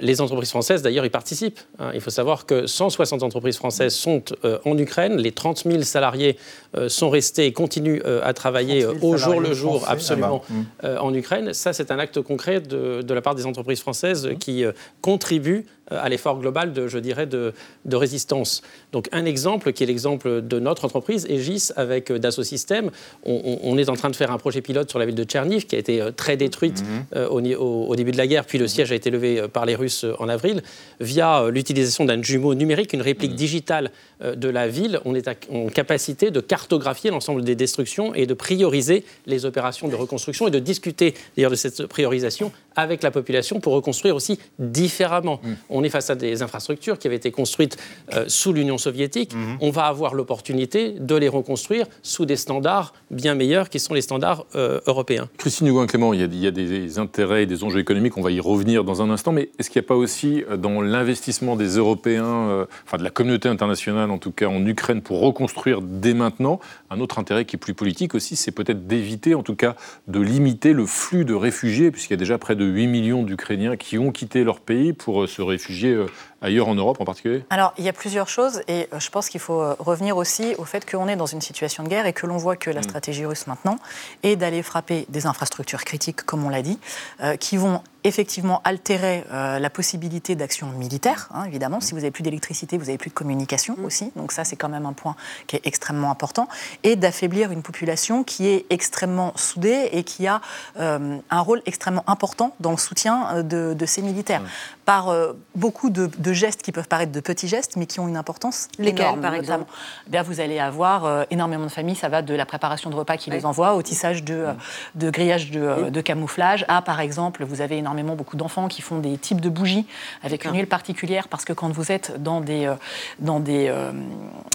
les entreprises françaises, d'ailleurs, y participent. Hein. Il faut savoir que 160 entreprises françaises sont en Ukraine. Les 30 000 salariés sont restés et continuent à travailler au jour le jour absolument ah bah, euh, en Ukraine. Ça, c'est un acte concret de, de, la part des entreprises françaises qui euh, contribuent à l'effort global, de, je dirais, de, de, résistance. Donc un exemple qui est l'exemple de notre entreprise, Aegis, avec Dassault Systèmes. On, est en train de faire un projet pilote sur la ville de Tcherniv, qui a été très détruite mhm. au, au, début de la guerre, puis le siège a été levé par les Russes en avril, via l'utilisation d'un jumeau numérique, une réplique mhm. digitale de la ville. On est en capacité de cartographier l'ensemble des destructions et de prioriser les opérations de reconstruction et de discuter d'ailleurs de cette priorisation avec la population pour reconstruire aussi différemment. Mm. On est face à des infrastructures qui avaient été construites euh, sous l'Union soviétique. Mm-hmm. On va avoir l'opportunité de les reconstruire sous des standards bien meilleurs qui sont les standards euh, européens. Christine Hugo-Clément, il, il, y a des intérêts et des enjeux économiques, on va y revenir dans un instant, mais est-ce qu'il n'y a pas aussi euh, dans l'investissement des Européens, enfin de la communauté internationale en tout cas en Ukraine pour reconstruire dès maintenant, un autre intérêt qui est plus politique aussi, c'est peut-être d'éviter en tout cas de limiter le flux de réfugiés, puisqu'il y a déjà près de 8 millions d'Ukrainiens qui ont quitté leur pays pour euh, se réfugier euh, ailleurs en Europe en particulier Alors, il y a plusieurs choses et euh, je pense qu'il faut euh, revenir aussi au fait qu'on est dans une situation de guerre et que l'on voit que la Mm. stratégie russe maintenant est d'aller frapper des infrastructures critiques, comme on l'a dit, euh, qui vont effectivement altérer euh, la possibilité d'action militaire, hein, évidemment. Si vous n'avez plus d'électricité, vous n'avez plus de communication aussi. Donc ça, c'est quand même un point qui est extrêmement important. Et d'affaiblir une population qui est extrêmement soudée et qui a euh, un rôle extrêmement important dans le soutien de, de ces militaires. Par euh, beaucoup de, de gestes qui peuvent paraître de petits gestes, mais qui ont une importance Lesquels, énorme, par exemple Eh bien, Vous allez avoir euh, énormément de familles, ça va de la préparation de repas qu'ils les envoient au tissage de, euh, de grillage de, euh, de camouflage à, par exemple, vous avez énormément beaucoup d'enfants qui font des types de bougies avec une huile particulière parce que quand vous êtes dans des, euh, dans des, euh,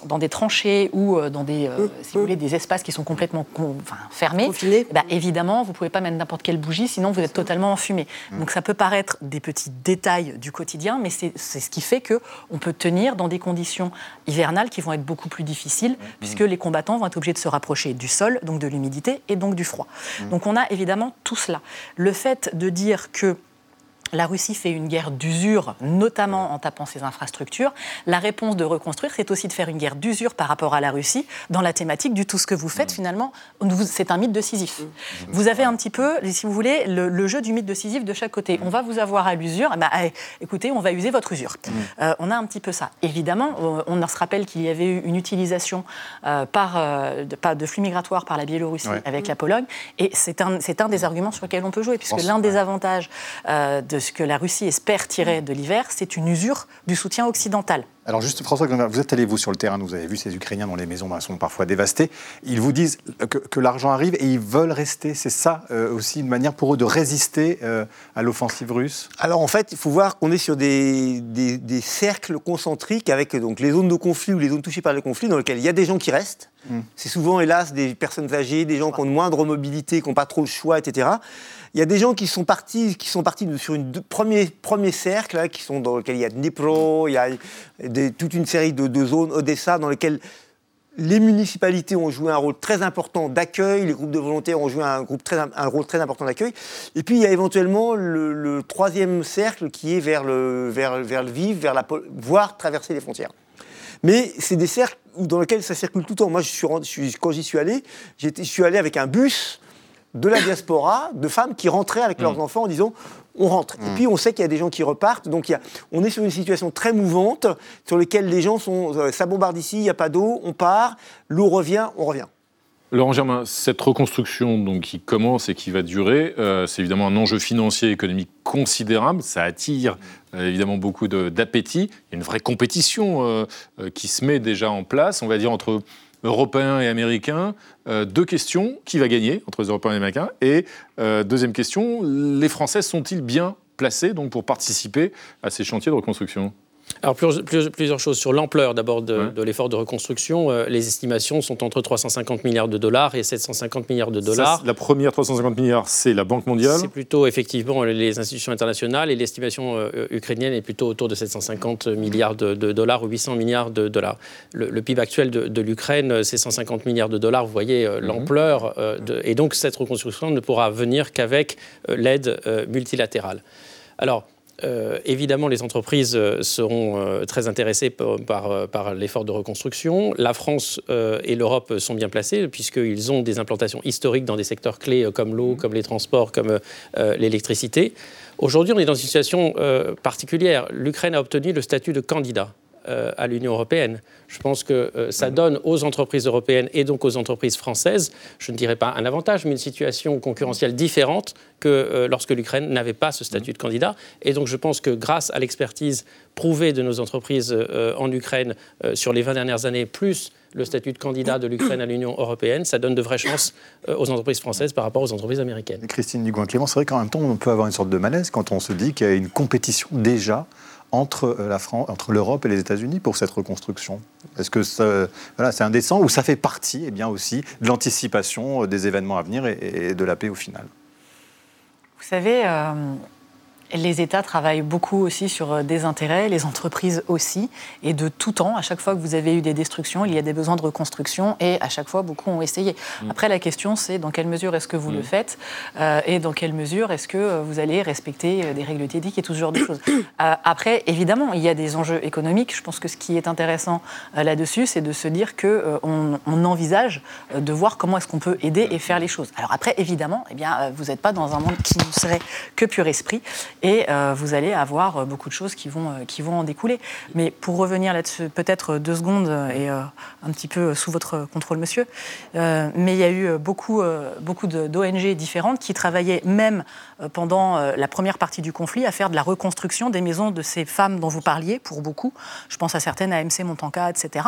dans des tranchées ou dans des, euh, si vous voulez, des espaces qui sont complètement con- enfin, fermés, eh ben, évidemment, vous ne pouvez pas mettre n'importe quelle bougie, sinon vous êtes totalement enfumé. Donc ça peut paraître des petits détails du quotidien, mais c'est ce qui fait qu'on peut tenir dans des conditions hivernales qui vont être beaucoup plus difficiles, puisque les combattants vont être obligés de se rapprocher du sol, donc de l'humidité et donc du froid. Donc on a évidemment tout cela. Le fait de dire que la Russie fait une guerre d'usure, notamment en tapant ses infrastructures. La réponse de reconstruire, c'est aussi de faire une guerre d'usure par rapport à la Russie dans la thématique du tout ce que vous faites, finalement, vous- c'est un mythe de Sisyphe. Vous avez un petit peu, si vous voulez, le, le jeu du mythe de Sisyphe de chaque côté. On va vous avoir à l'usure, eh ben, eh, écoutez, on va user votre usure. Euh, on a un petit peu ça. Évidemment, on se rappelle qu'il y avait eu une utilisation euh, par, euh, de, pas- de flux migratoires par la Biélorussie Ouais. avec la Pologne, et c'est un, un des arguments sur lesquels on peut jouer, puisque l'un des avantages de ce que la Russie espère tirer de l'hiver, c'est une usure du soutien occidental. Alors juste François, vous êtes allé vous sur le terrain, vous avez vu ces Ukrainiens dont les maisons bah, sont parfois dévastées. Ils vous disent que, que l'argent arrive et ils veulent rester. C'est ça euh, aussi une manière pour eux de résister euh, à l'offensive russe? Alors en fait, il faut voir qu'on est sur des, des- des cercles concentriques avec donc, les zones de conflit ou les zones touchées par les conflits dans lesquelles il y a des gens qui restent. Mm. C'est souvent, hélas, des personnes âgées, des gens qui ont de moindre mobilité, qui n'ont pas trop le choix, etc. Il y a des gens qui sont partis, qui sont partis sur une premier, premier cercle, là, qui sont dans lequel il y a Dnipro, il y a toute une série de, zones, Odessa, dans lesquelles les municipalités ont joué un rôle très important d'accueil, les groupes de volontaires ont joué un, groupe très, un rôle très important d'accueil. Et puis il y a éventuellement le, troisième cercle qui est vers le, vers, vers le Lviv, vers la, voire traverser les frontières. Mais c'est des cercles dans lesquels ça circule tout le temps. Moi, quand j'y suis allé, je suis allé avec un bus de la diaspora, de femmes qui rentraient avec leurs enfants en disant on rentre. Et puis on sait qu'il y a des gens qui repartent. Donc il y a- on est sur une situation très mouvante sur laquelle les gens sont euh, ça bombarde ici, il n'y a pas d'eau, on part, l'eau revient, on revient. Laurent Germain, cette reconstruction donc, qui commence et qui va durer, euh, c'est évidemment un enjeu financier et économique considérable. Ça attire euh, évidemment beaucoup d'appétit. Il y a une vraie compétition euh, euh, qui se met déjà en place, on va dire, entre Européens et Américains. Euh, deux questions. Qui va gagner entre les Européens et les Américains Et euh, deuxième question, les Français sont-ils bien placés donc, pour participer à ces chantiers de reconstruction? Alors, plus- plus- plusieurs choses. Sur l'ampleur d'abord de, de l'effort de reconstruction, euh, les estimations sont entre 350 milliards de dollars et 750 milliards de dollars. Ça, la première 350 milliards, c'est la Banque mondiale. C'est plutôt effectivement les institutions internationales et l'estimation euh, ukrainienne est plutôt autour de 750 milliards de, de dollars ou 800 milliards de dollars. Le, le PIB actuel de, de l'Ukraine, euh, c'est 150 milliards de dollars. Vous voyez euh, l'ampleur. et donc cette reconstruction ne pourra venir qu'avec l'aide multilatérale. Alors, euh, évidemment, les entreprises euh, seront euh, très intéressées par, par, par l'effort de reconstruction. La France euh, et l'Europe sont bien placées puisqu'ils ont des implantations historiques dans des secteurs clés comme l'eau, comme les transports, comme l'électricité. Aujourd'hui, on est dans une situation particulière. L'Ukraine a obtenu le statut de candidat à l'Union européenne. Je pense que euh, ça donne aux entreprises européennes et donc aux entreprises françaises, je ne dirais pas un avantage, mais une situation concurrentielle différente que euh, lorsque l'Ukraine n'avait pas ce statut de candidat. Et donc je pense que grâce à l'expertise prouvée de nos entreprises euh, en Ukraine euh, sur les 20 dernières années, plus le statut de candidat de l'Ukraine à l'Union européenne, ça donne de vraies chances euh, aux entreprises françaises par rapport aux entreprises américaines. Christine Dugoin-Clément, c'est vrai qu'en même temps, on peut avoir une sorte de malaise quand on se dit qu'il y a une compétition déjà entre euh, la France, entre l'Europe et les États-Unis pour cette reconstruction? Est-ce que ça- voilà, c'est indécent ou ça fait partie, eh bien aussi, de l'anticipation euh, des événements à venir et, de la paix au final? Vous savez, euh, Les États travaillent beaucoup aussi sur euh, des intérêts, les entreprises aussi, et de tout temps, à chaque fois que vous avez eu des destructions, il y a des besoins de reconstruction, et à chaque fois, beaucoup ont essayé. Mm. Après, la question, c'est dans quelle mesure est-ce que vous le mm. faites, euh, et dans quelle mesure est-ce que euh, vous allez respecter des règles éthiques et tout ce genre de choses. après, évidemment, il y a des enjeux économiques. Je pense que ce qui est intéressant là-dessus, c'est de se dire qu'on on envisage de voir comment est-ce qu'on peut aider et faire les choses. Alors après, évidemment, eh bien, vous n'êtes pas dans un monde qui ne serait que pur esprit et euh, vous allez avoir euh, beaucoup de choses qui vont, euh, qui vont en découler. Mais pour revenir là-dessus, peut-être deux secondes et un petit peu sous votre contrôle, monsieur, mais il y a eu beaucoup, beaucoup d'ONG différentes qui travaillaient même pendant la première partie du conflit à faire de la reconstruction des maisons de ces femmes dont vous parliez, pour beaucoup. Je pense à certaines AMC Montanca, etc.,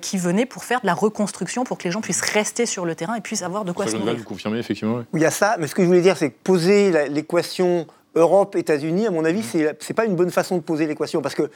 qui venaient pour faire de la reconstruction pour que les gens puissent rester sur le terrain et puissent avoir de quoi se nourrir. Vous confirmez effectivement. Oui. Il y a ça, mais ce que je voulais dire, c'est que poser l'équation Europe-États-Unis, à mon avis, ce n'est pas une bonne façon de poser l'équation. Parce que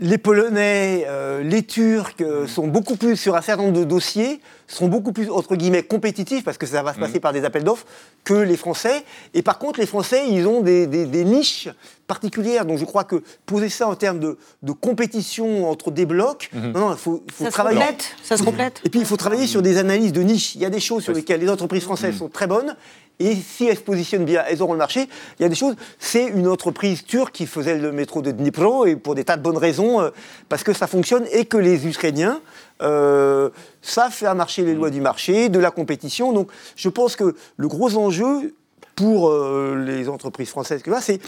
les Polonais, euh, les Turcs euh, sont beaucoup plus, sur un certain nombre de dossiers, sont beaucoup plus, entre guillemets, compétitifs, parce que ça va se passer mm. par des appels d'offres, que les Français. Et par contre, les Français, ils ont des, niches particulières. Donc je crois que poser ça en termes de, compétition entre des blocs, mm-hmm. non, il faut, ça travailler. Se complète, ça se complète. Et puis il faut travailler sur des analyses de niches. Il y a des choses sur lesquelles les entreprises françaises sont très bonnes, et si elles se positionnent bien, elles auront le marché. Il y a des choses. C'est une entreprise turque qui faisait le métro de Dnipro, et pour des tas de bonnes raisons, euh, parce que ça fonctionne et que les Ukrainiens euh, savent faire marcher les lois du marché, de la compétition. Donc je pense que le gros enjeu pour euh, les entreprises françaises, c'est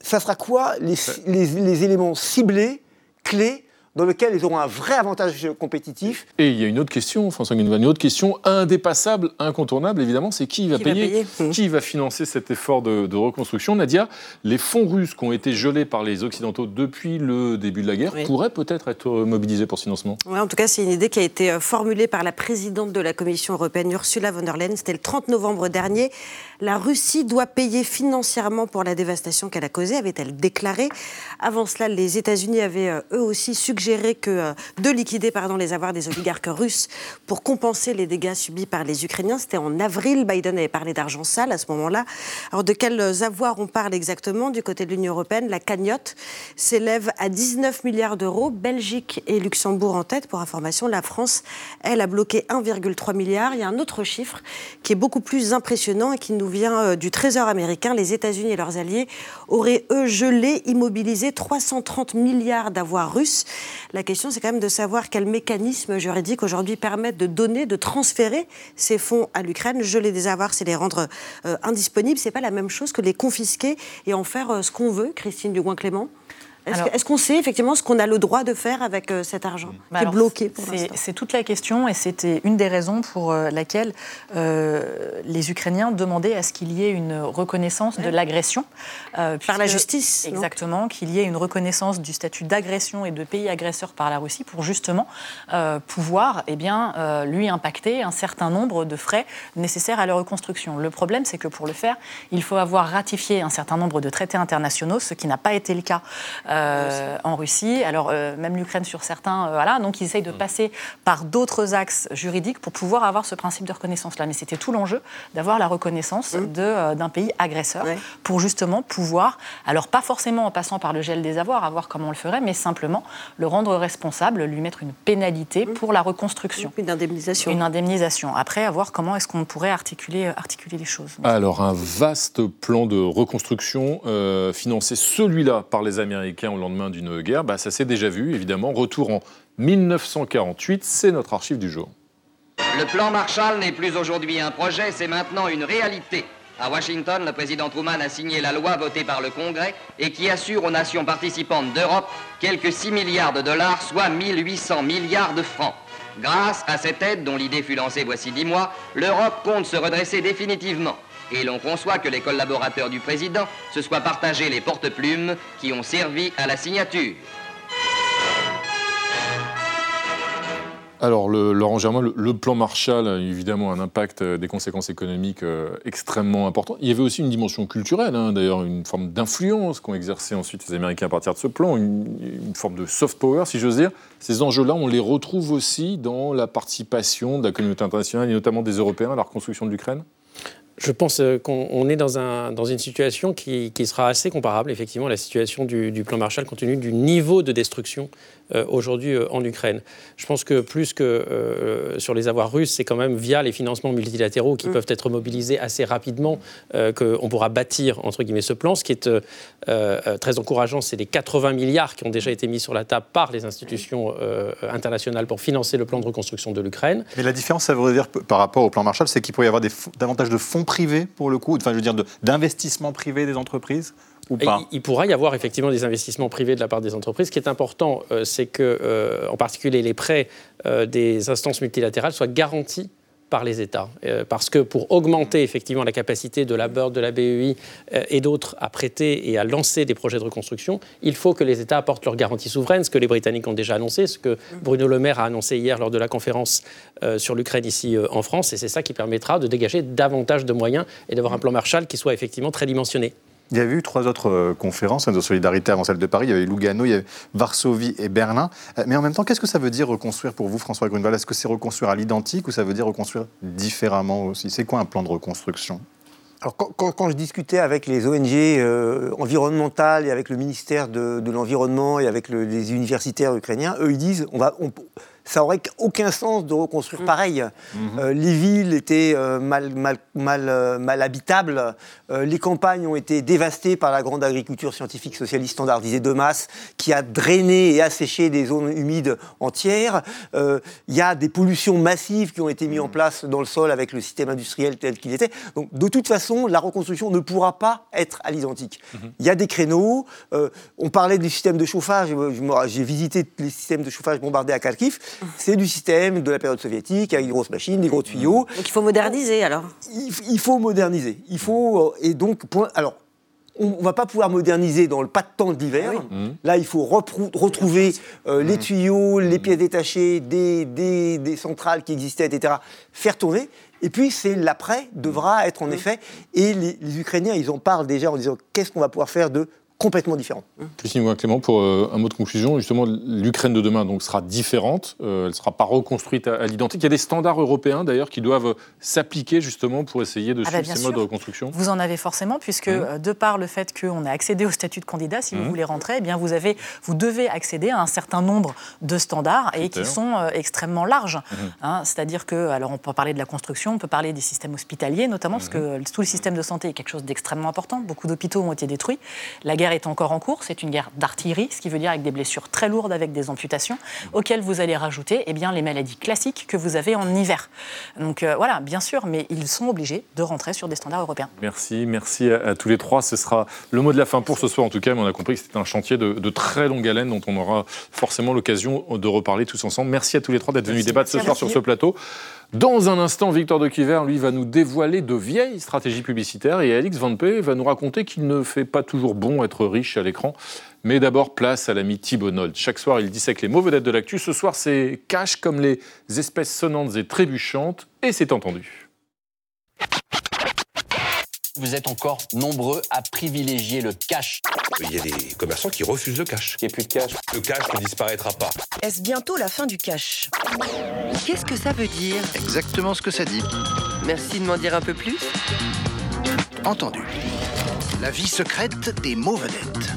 ça sera quoi les, les éléments ciblés, clés dans lequel ils auront un vrai avantage compétitif. Et il y a une autre question, François Guénouvin, une autre question indépassable, incontournable, évidemment, c'est qui va payer, Qui va financer cet effort de, reconstruction? Nadia, les fonds russes qui ont été gelés par les Occidentaux depuis le début de la guerre pourraient peut-être être mobilisés pour ce financement? Oui, en tout cas, c'est une idée qui a été euh, formulée par la présidente de la Commission européenne, Ursula von der Leyen. C'était le 30 novembre dernier. La Russie doit payer financièrement pour la dévastation qu'elle a causée, avait-elle déclaré. Avant cela, les États-Unis avaient euh, eux aussi suggéré que, euh, de liquider les avoirs des oligarques russes pour compenser les dégâts subis par les Ukrainiens. C'était en avril. Biden avait parlé d'argent sale à ce moment-là. Alors, de quels avoirs on parle exactement Du côté de l'Union européenne, la cagnotte s'élève à 19 milliards d'euros. Belgique et Luxembourg en tête. Pour information, la France, elle, a bloqué 1,3 milliard. Il y a un autre chiffre qui est beaucoup plus impressionnant et qui nous vient euh, du Trésor américain. Les États-Unis et leurs alliés auraient, eux, gelé, immobilisé 330 milliards d'avoirs russes. La question, c'est quand même de savoir quels mécanismes juridiques aujourd'hui permettent de donner, de transférer ces fonds à l'Ukraine. Geler des avoirs, c'est les rendre euh, indisponibles. C'est pas la même chose que les confisquer et en faire euh, ce qu'on veut, Christine Dugoin-Clément est-ce qu'on sait effectivement ce qu'on a le droit de faire avec euh, cet argent qui est bloqué pour C'est toute la question et c'était une des raisons pour euh, laquelle euh, les Ukrainiens demandaient à ce qu'il y ait une reconnaissance de l'agression. par la justice Exactement, qu'il y ait une reconnaissance du statut d'agression et de pays agresseur par la Russie pour justement pouvoir eh bien, lui impacter un certain nombre de frais nécessaires à la reconstruction. Le problème, c'est que pour le faire, il faut avoir ratifié un certain nombre de traités internationaux, ce qui n'a pas été le cas. Euh, en Russie. Alors, euh, même l'Ukraine sur certains, euh, voilà. Donc, ils essayent de mm. passer par d'autres axes juridiques pour pouvoir avoir ce principe de reconnaissance-là. Mais c'était tout l'enjeu d'avoir la reconnaissance mm. d'un pays agresseur pour justement pouvoir, alors pas forcément en passant par le gel des avoirs, à voir comment on le ferait, mais simplement le rendre responsable, lui mettre une pénalité mm. pour la reconstruction. Une indemnisation. Une indemnisation. Après, à voir comment est-ce qu'on pourrait articuler, articuler les choses. Alors, un vaste plan de reconstruction financé celui-là par les Américains au lendemain d'une guerre, bah, ça s'est déjà vu, évidemment. Retour en 1948, c'est notre archive du jour. Le plan Marshall n'est plus aujourd'hui un projet, c'est maintenant une réalité. À Washington, le président Truman a signé la loi votée par le Congrès et qui assure aux nations participantes d'Europe quelques 6 milliards de dollars, soit 1800 milliards de francs. Grâce à cette aide, dont l'idée fut lancée voici 10 mois, l'Europe compte se redresser définitivement et l'on conçoit que les collaborateurs du président se soient partagés les porte-plumes qui ont servi à la signature. Alors, le, Laurent Germain, le, plan Marshall a évidemment un impact, euh, des conséquences économiques euh, extrêmement importantes. Il y avait aussi une dimension culturelle, hein, d'ailleurs, une forme d'influence qu'ont exercé ensuite les Américains à partir de ce plan, une, une forme de soft power, si j'ose dire. Ces enjeux-là, on les retrouve aussi dans la participation de la communauté internationale et notamment des Européens à la reconstruction de l'Ukraine? Je pense euh, qu'on est dans, un, dans, une situation qui, sera assez comparable, effectivement, à la situation du, plan Marshall, compte tenu du niveau de destruction aujourd'hui euh, en Ukraine. Je pense que plus que euh, sur les avoirs russes, c'est quand même via les financements multilatéraux qui mm. peuvent être mobilisés assez rapidement qu'on pourra bâtir, entre guillemets, ce plan. Ce qui est très encourageant, c'est les 80 milliards qui ont déjà été mis sur la table par les institutions internationales pour financer le plan de reconstruction de l'Ukraine. Mais la différence, ça veut dire, par rapport au plan Marshall, c'est qu'il pourrait y avoir des, davantage de fonds privés, pour le coup, enfin, je veux dire, d'investissements privés des entreprises il, pourra y avoir effectivement des investissements privés de la part des entreprises. Ce qui est important, euh, c'est que, euh, en particulier, les prêts euh, des instances multilatérales soient garantis par les États. parce que pour augmenter effectivement la capacité de la BERD, de la BEI et d'autres à prêter et à lancer des projets de reconstruction, il faut que les États apportent leur garantie souveraine, ce que les Britanniques ont déjà annoncé, ce que Bruno Le Maire a annoncé hier lors de la conférence sur l'Ukraine ici en France. Et c'est ça qui permettra de dégager davantage de moyens et d'avoir un plan Marshall qui soit effectivement très dimensionné. Il y avait eu trois autres euh, conférences de solidarité avant celle de Paris. Il y avait Lugano, il y avait Varsovie et Berlin. Euh, mais en même temps, qu'est-ce que ça veut dire reconstruire pour vous, François Grunewald? Est-ce que c'est reconstruire à l'identique ou ça veut dire reconstruire différemment aussi? C'est quoi un plan de reconstruction? Alors, quand, je discutais avec les ONG euh, environnementales et avec le ministère de, l'Environnement et avec les universitaires ukrainiens, eux, ils disent on va, ça aurait aucun sens de reconstruire mm. pareil. Mm-hmm. Euh, les villes étaient euh, mal, mal, mal, euh, mal, habitables, les campagnes ont été dévastées par la grande agriculture scientifique socialiste standardisée de masse qui a drainé et asséché des zones humides entières. Il y a des pollutions massives qui ont été mises en mm. place dans le sol avec le système industriel tel qu'il était. Donc de toute façon, la reconstruction ne pourra pas être à l'identique. Mm-hmm. Il y a des créneaux. on parlait du système de chauffage. J'ai visité les systèmes de chauffage bombardés à Kharkiv c'est du système de la période soviétique, avec des grosses machines, des gros tuyaux. Donc il faut moderniser alors il, faut moderniser. Il faut. Et donc, alors, on ne va pas pouvoir moderniser dans le pas de temps de l'hiver. Ah mmh. Là, il faut retrouver euh, les mmh. tuyaux, les pièces détachées des, des, centrales qui existaient, etc. Faire tourner. Et puis, c'est l'après devra être en mmh. effet. Et les, les, Ukrainiens, ils en parlent déjà en disant qu'est-ce qu'on va pouvoir faire de complètement différent. Christine Clément, pour euh, un mot de conclusion, justement, l'Ukraine de demain donc, sera différente, euh, elle ne sera pas reconstruite à, l'identique. Il y a des standards européens d'ailleurs qui doivent s'appliquer justement pour essayer de ah bah, suivre ces modes de reconstruction. Vous en avez forcément, puisque mmh. euh, de par le fait qu'on a accédé au statut de candidat, si vous mmh. voulez rentrer, eh bien vous, avez, vous devez accéder à un certain nombre de standards et qui sont extrêmement larges. Mmh. Hein. C'est-à-dire que, alors on peut parler de la construction, on peut parler des systèmes hospitaliers notamment, parce que tout le système de santé est quelque chose d'extrêmement important. Beaucoup d'hôpitaux ont été détruits. La guerre est encore en cours. C'est une guerre d'artillerie, ce qui veut dire avec des blessures très lourdes, avec des amputations, auxquelles vous allez rajouter eh bien, les maladies classiques que vous avez en hiver. Donc euh, voilà, bien sûr, mais ils sont obligés de rentrer sur des standards européens. Merci, merci à, tous les trois. Ce sera le mot de la fin pour ce soir, en tout cas, mais on a compris que c'était un chantier de, très longue haleine dont on aura forcément l'occasion de reparler tous ensemble. Merci à tous les trois d'être venus débattre ce soir sur ce plateau. Dans un instant, Victor de Quiver, lui, va nous dévoiler de vieilles stratégies publicitaires et Alix Van Pé va nous raconter qu'il ne fait pas toujours bon être riche à l'écran. Mais d'abord, place à l'ami Thibault Nold. Chaque soir, il dissèque les mauvais dettes de l'actu. Ce soir, c'est cash comme les espèces sonnantes et trébuchantes, et c'est entendu vous êtes encore nombreux à privilégier le cash. Il y a des commerçants qui refusent le cash. Il n'y a plus de cash. Le cash ne disparaîtra pas. Est-ce bientôt la fin du cash? Qu'est-ce que ça veut dire? Exactement ce que ça dit. Merci de m'en dire un peu plus. Entendu. La vie secrète des mots vedettes.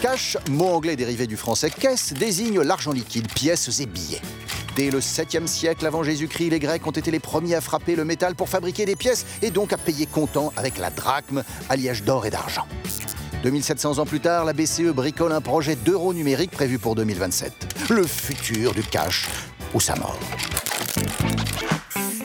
Cash, mot anglais dérivé du français caisse, désigne l'argent liquide, pièces et billets. Dès le 7e siècle avant Jésus-Christ, les Grecs ont été les premiers à frapper le métal pour fabriquer des pièces et donc à payer comptant avec la drachme, alliage d'or et d'argent. 2700 ans plus tard, la BCE bricole un projet d'euro numérique prévu pour 2027. Le futur du cash ou sa mort.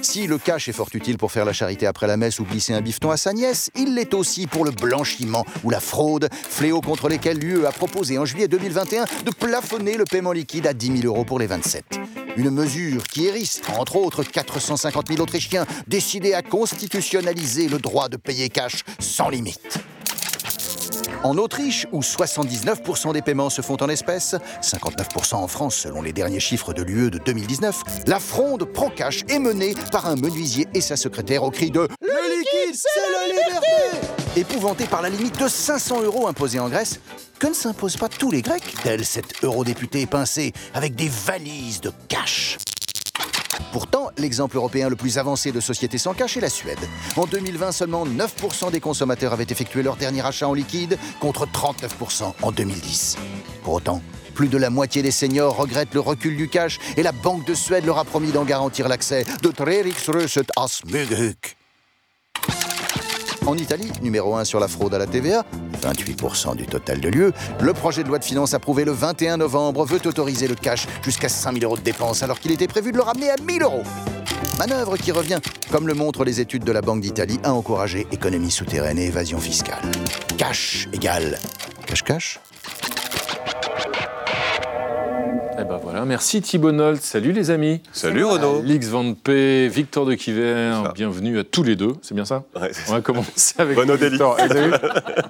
Si le cash est fort utile pour faire la charité après la messe ou glisser un bifton à sa nièce, il l'est aussi pour le blanchiment ou la fraude, fléau contre lesquels l'UE a proposé en juillet 2021 de plafonner le paiement liquide à 10 000 euros pour les 27. Une mesure qui hérisse, entre autres, 450 000 Autrichiens décidés à constitutionnaliser le droit de payer cash sans limite. En Autriche, où 79% des paiements se font en espèces, 59% en France selon les derniers chiffres de l'UE de 2019, la fronde pro-cash est menée par un menuisier et sa secrétaire au cri de Le liquide, c'est la liberté! Épouvanté par la limite de 500 euros imposée en Grèce, que ne s'imposent pas tous les Grecs, tel cet eurodéputé pincé avec des valises de cash Pourtant, l'exemple européen le plus avancé de société sans cash est la Suède. En 2020, seulement 9% des consommateurs avaient effectué leur dernier achat en liquide, contre 39% en 2010. Pour autant, plus de la moitié des seniors regrettent le recul du cash et la Banque de Suède leur a promis d'en garantir l'accès de. En Italie, numéro 1 sur la fraude à la TVA, 28% du total de lieux, le projet de loi de finances approuvé le 21 novembre veut autoriser le cash jusqu'à 5 000 euros de dépenses alors qu'il était prévu de le ramener à 1 000 euros. Manœuvre qui revient, comme le montrent les études de la Banque d'Italie, à encourager économie souterraine et évasion fiscale. Cash égale cash-cash voilà, merci Thibault Nolt. Salut les amis. Salut Renaud. Alix Van P, Victor de Quiver, bienvenue à tous les deux. C'est bien ça Ouais, On va commencer avec Renaud. Victor. Vous avez vu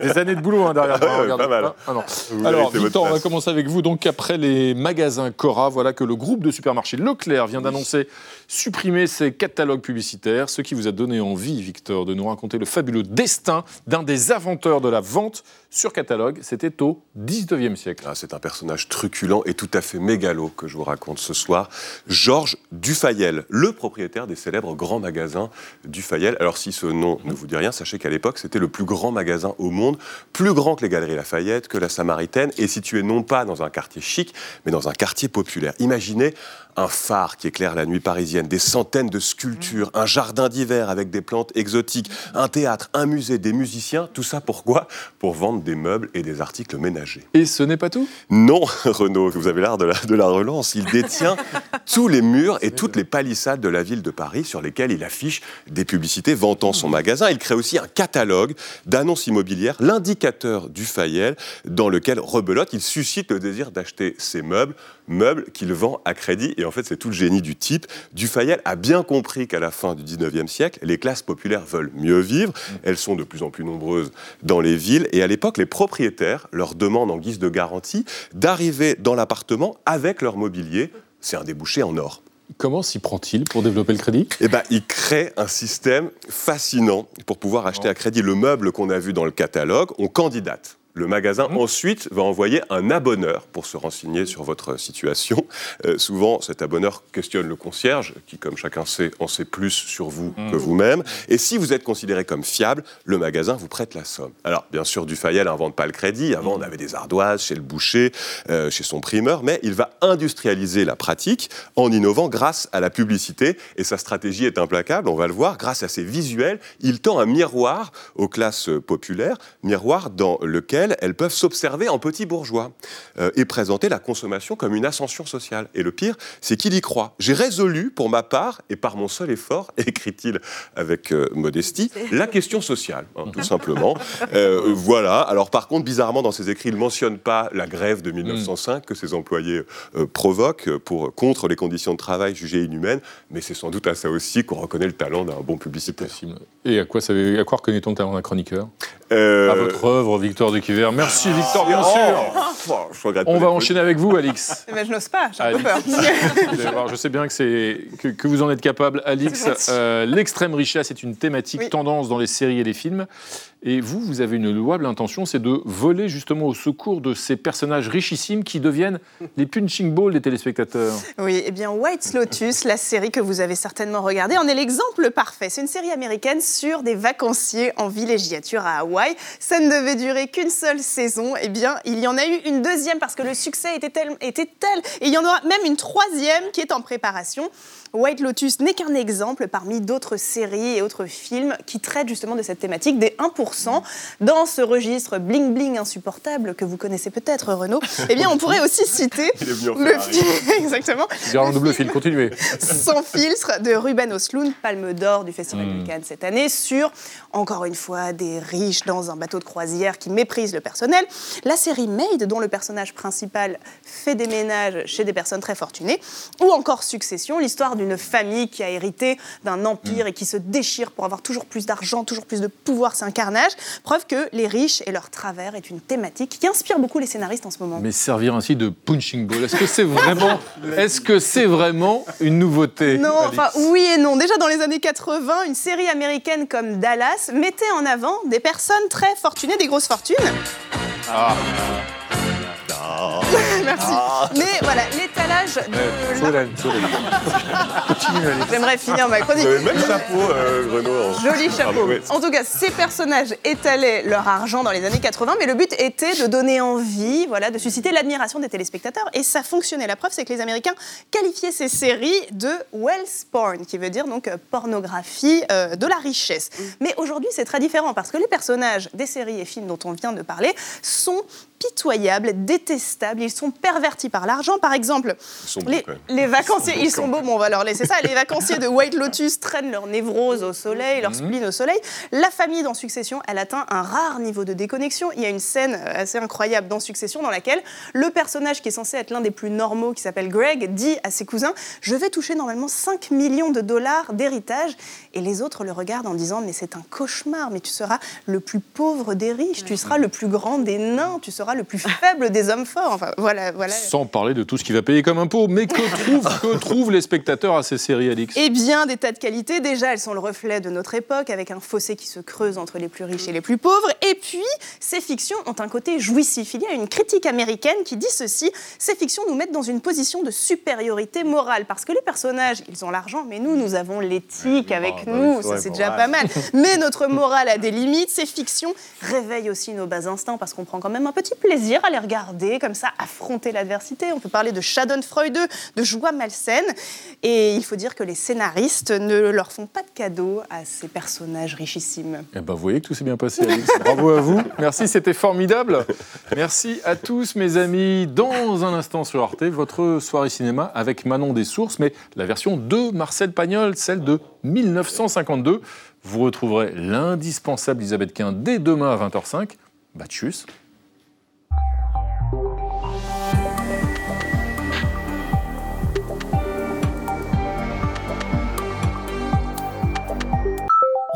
Des années de boulot hein, derrière. Moi, ouais, regardez pas mal. Ah, non. Alors Victor, on va commencer avec vous. Donc après les magasins Cora, voilà que le groupe de supermarchés Leclerc vient d'annoncer supprimer ses catalogues publicitaires, ce qui vous a donné envie, Victor, de nous raconter le fabuleux destin d'un des inventeurs de la vente sur catalogue. C'était au 19e siècle. Ah, c'est un personnage truculent et tout à fait mégalo que je vous raconte ce soir. Georges Dufayel, le propriétaire des célèbres grands magasins Dufayel. Alors si ce nom ne vous dit rien, sachez qu'à l'époque, c'était le plus grand magasin au monde, plus grand que les Galeries Lafayette, que la Samaritaine, et situé non pas dans un quartier chic, mais dans un quartier populaire. Imaginez un phare qui éclaire la nuit parisienne, des centaines de sculptures, un jardin d'hiver avec des plantes exotiques, un théâtre, un musée, des musiciens, tout ça pourquoi? Pour vendre des meubles et des articles ménagers. Et ce n'est pas tout? Non, Renaud, vous avez l'air de la, de la relance. Il détient tous les murs et toutes les palissades de la ville de Paris sur lesquelles il affiche des publicités vantant son magasin. Il crée aussi un catalogue d'annonces immobilières, l'indicateur du Fayel, dans lequel rebelote, il suscite le désir d'acheter ses meubles, meubles qu'il vend à crédit. Et en fait, c'est tout le génie du type. Dufayel a bien compris qu'à la fin du 19e siècle, les classes populaires veulent mieux vivre. Elles sont de plus en plus nombreuses dans les villes. Et à l'époque, les propriétaires leur demandent en guise de garantie d'arriver dans l'appartement avec leur mobilier. C'est un débouché en or. Comment s'y prend-il pour développer le crédit? Eh ben, il crée un système fascinant pour pouvoir acheter à crédit le meuble qu'on a vu dans le catalogue. On candidate. Le magasin ensuite va envoyer un abonneur pour se renseigner sur votre situation. Euh, souvent, cet abonneur questionne le concierge, qui, comme chacun sait, en sait plus sur vous que vous-même. Et si vous êtes considéré comme fiable, le magasin vous prête la somme. Alors, bien sûr, Dufayel n'invente pas le crédit. Avant, on avait des ardoises chez le boucher, euh, chez son primeur, mais il va industrialiser la pratique en innovant grâce à la publicité. Et sa stratégie est implacable, on va le voir. Grâce à ses visuels, il tend un miroir aux classes populaires, miroir dans lequel elles peuvent s'observer en petits bourgeois euh, et présenter la consommation comme une ascension sociale. Et le pire, c'est qu'il y croit. J'ai résolu, pour ma part, et par mon seul effort, écrit-il avec euh, modestie, la question sociale, hein, tout simplement. Euh, voilà. Alors par contre, bizarrement, dans ses écrits, il ne mentionne pas la grève de 1905 que ses employés euh, provoquent pour, contre les conditions de travail jugées inhumaines, mais c'est sans doute à ça aussi qu'on reconnaît le talent d'un bon publicitaire. Et à quoi, ça, à quoi reconnaît-on le talent d'un chroniqueur? Euh, À votre œuvre, Victor de Quiver. Merci, Victor, bien Oh, sûr. je regrette On pas va enchaîner avec vous, Alix. Eh ben, je n'ose pas, j'ai un peu Alix. peur. Voir, je sais bien que, c'est- que, que vous en êtes capable. Alix, euh, l'extrême richesse est une thématique tendance dans les séries et les films. Et vous, vous avez une louable intention, c'est de voler justement au secours de ces personnages richissimes qui deviennent les punching balls des téléspectateurs. Oui, eh bien White Lotus, la série que vous avez certainement regardée, en est l'exemple parfait. C'est une série américaine sur des vacanciers en villégiature à Hawaï. Ça ne devait durer qu'une seule saison. Eh bien, il y en a eu une deuxième parce que le succès était tel, était tel. Et il y en aura même une troisième qui est en préparation. White Lotus n'est qu'un exemple parmi d'autres séries et autres films qui traitent justement de cette thématique des 1%. Dans ce registre bling bling insupportable que vous connaissez peut-être, Renaud, eh bien, on pourrait aussi citer le film. Exactement. En double fil, continuez. Sans filtre de Ruben Osloon, palme d'or du Festival Hmm. de Cannes cette année, sur, encore une fois, des riches dans un bateau de croisière qui méprisent le personnel. La série Maid, dont le personnage principal fait des ménages chez des personnes très fortunées. Ou encore Succession, l'histoire d'une famille qui a hérité d'un empire et qui se déchire pour avoir toujours plus d'argent, toujours plus de pouvoir. C'est un carnage. Preuve que les riches et leurs travers est une thématique qui inspire beaucoup les scénaristes en ce moment. Mais servir ainsi de punching ball, est-ce que c'est vraiment, est-ce que c'est vraiment une nouveauté Non, enfin oui et non. Déjà dans les années 80, une série américaine comme Dallas mettait en avant des personnes très fortunées, des grosses fortunes. Ah. Merci. Ah. Mais voilà, l'étalage de. Solène, Solène. Continue, Alex. J'aimerais finir ma chronique. Vous avez le même chapeau, euh, Renaud. en- Joli Pardon, chapeau. ouais. En tout cas, ces personnages étalaient leur argent dans les années 80, mais le but était de donner envie, voilà, de susciter l'admiration des téléspectateurs. Et ça fonctionnait. La preuve, c'est que les Américains qualifiaient ces séries de wealth porn, qui veut dire donc euh, pornographie euh, de la richesse. Mais aujourd'hui, c'est très différent parce que les personnages des séries et films dont on vient de parler sont pitoyables, détestables, ils sont pervertis par l'argent. Par exemple, les, vacanciers, Ils ils sont beaux, bon, on va leur laisser ça. Les vacanciers de White Lotus traînent leur névrose au soleil, leur Mhm. spleen au soleil. La famille dans Succession, elle atteint un rare niveau de déconnexion. Il y a une scène euh, assez incroyable dans Succession dans laquelle le personnage qui est censé être l'un des plus normaux, qui s'appelle Greg, dit à ses cousins Je vais toucher normalement 5 millions de dollars d'héritage. Et les autres le regardent en disant Mais c'est un cauchemar, mais tu seras le plus pauvre des riches, tu seras le plus grand des nains, tu seras le plus faible des hommes forts. Enfin, voilà, voilà. Sans parler de tout ce qu'il va payer comme impôt. Mais que trouvent, que trouvent les spectateurs à ces séries, Alix? Eh bien, des tas de qualités. Déjà, elles sont le reflet de notre époque, avec un fossé qui se creuse entre les plus riches et les plus pauvres. Et puis, ces fictions ont un côté jouissif. Il y a une critique américaine qui dit ceci ces fictions nous mettent dans une position de supériorité morale. Parce que les personnages, ils ont l'argent, mais nous, nous avons l'éthique avec bah, nous. Ça, c'est déjà pas mal. Mais notre morale a des limites. Ces fictions réveillent aussi nos bas instincts parce qu'on prend quand même un petit plaisir à les regarder, comme ça, affronter l'adversité. On peut parler de Schadenfreude, de joie malsaine. Et il faut dire que les scénaristes ne leur font pas de cadeaux à ces personnages richissimes. Eh ben, vous voyez que tout s'est bien passé, Alix. Bravo à vous. Merci, c'était formidable. Merci à tous, mes amis. Dans un instant sur Arte, votre soirée cinéma avec Manon des Sources, mais la version de Marcel Pagnol, celle de 1952. Vous retrouverez l'indispensable Elisabeth Quint dès demain à 20h05. Bah, tchuss.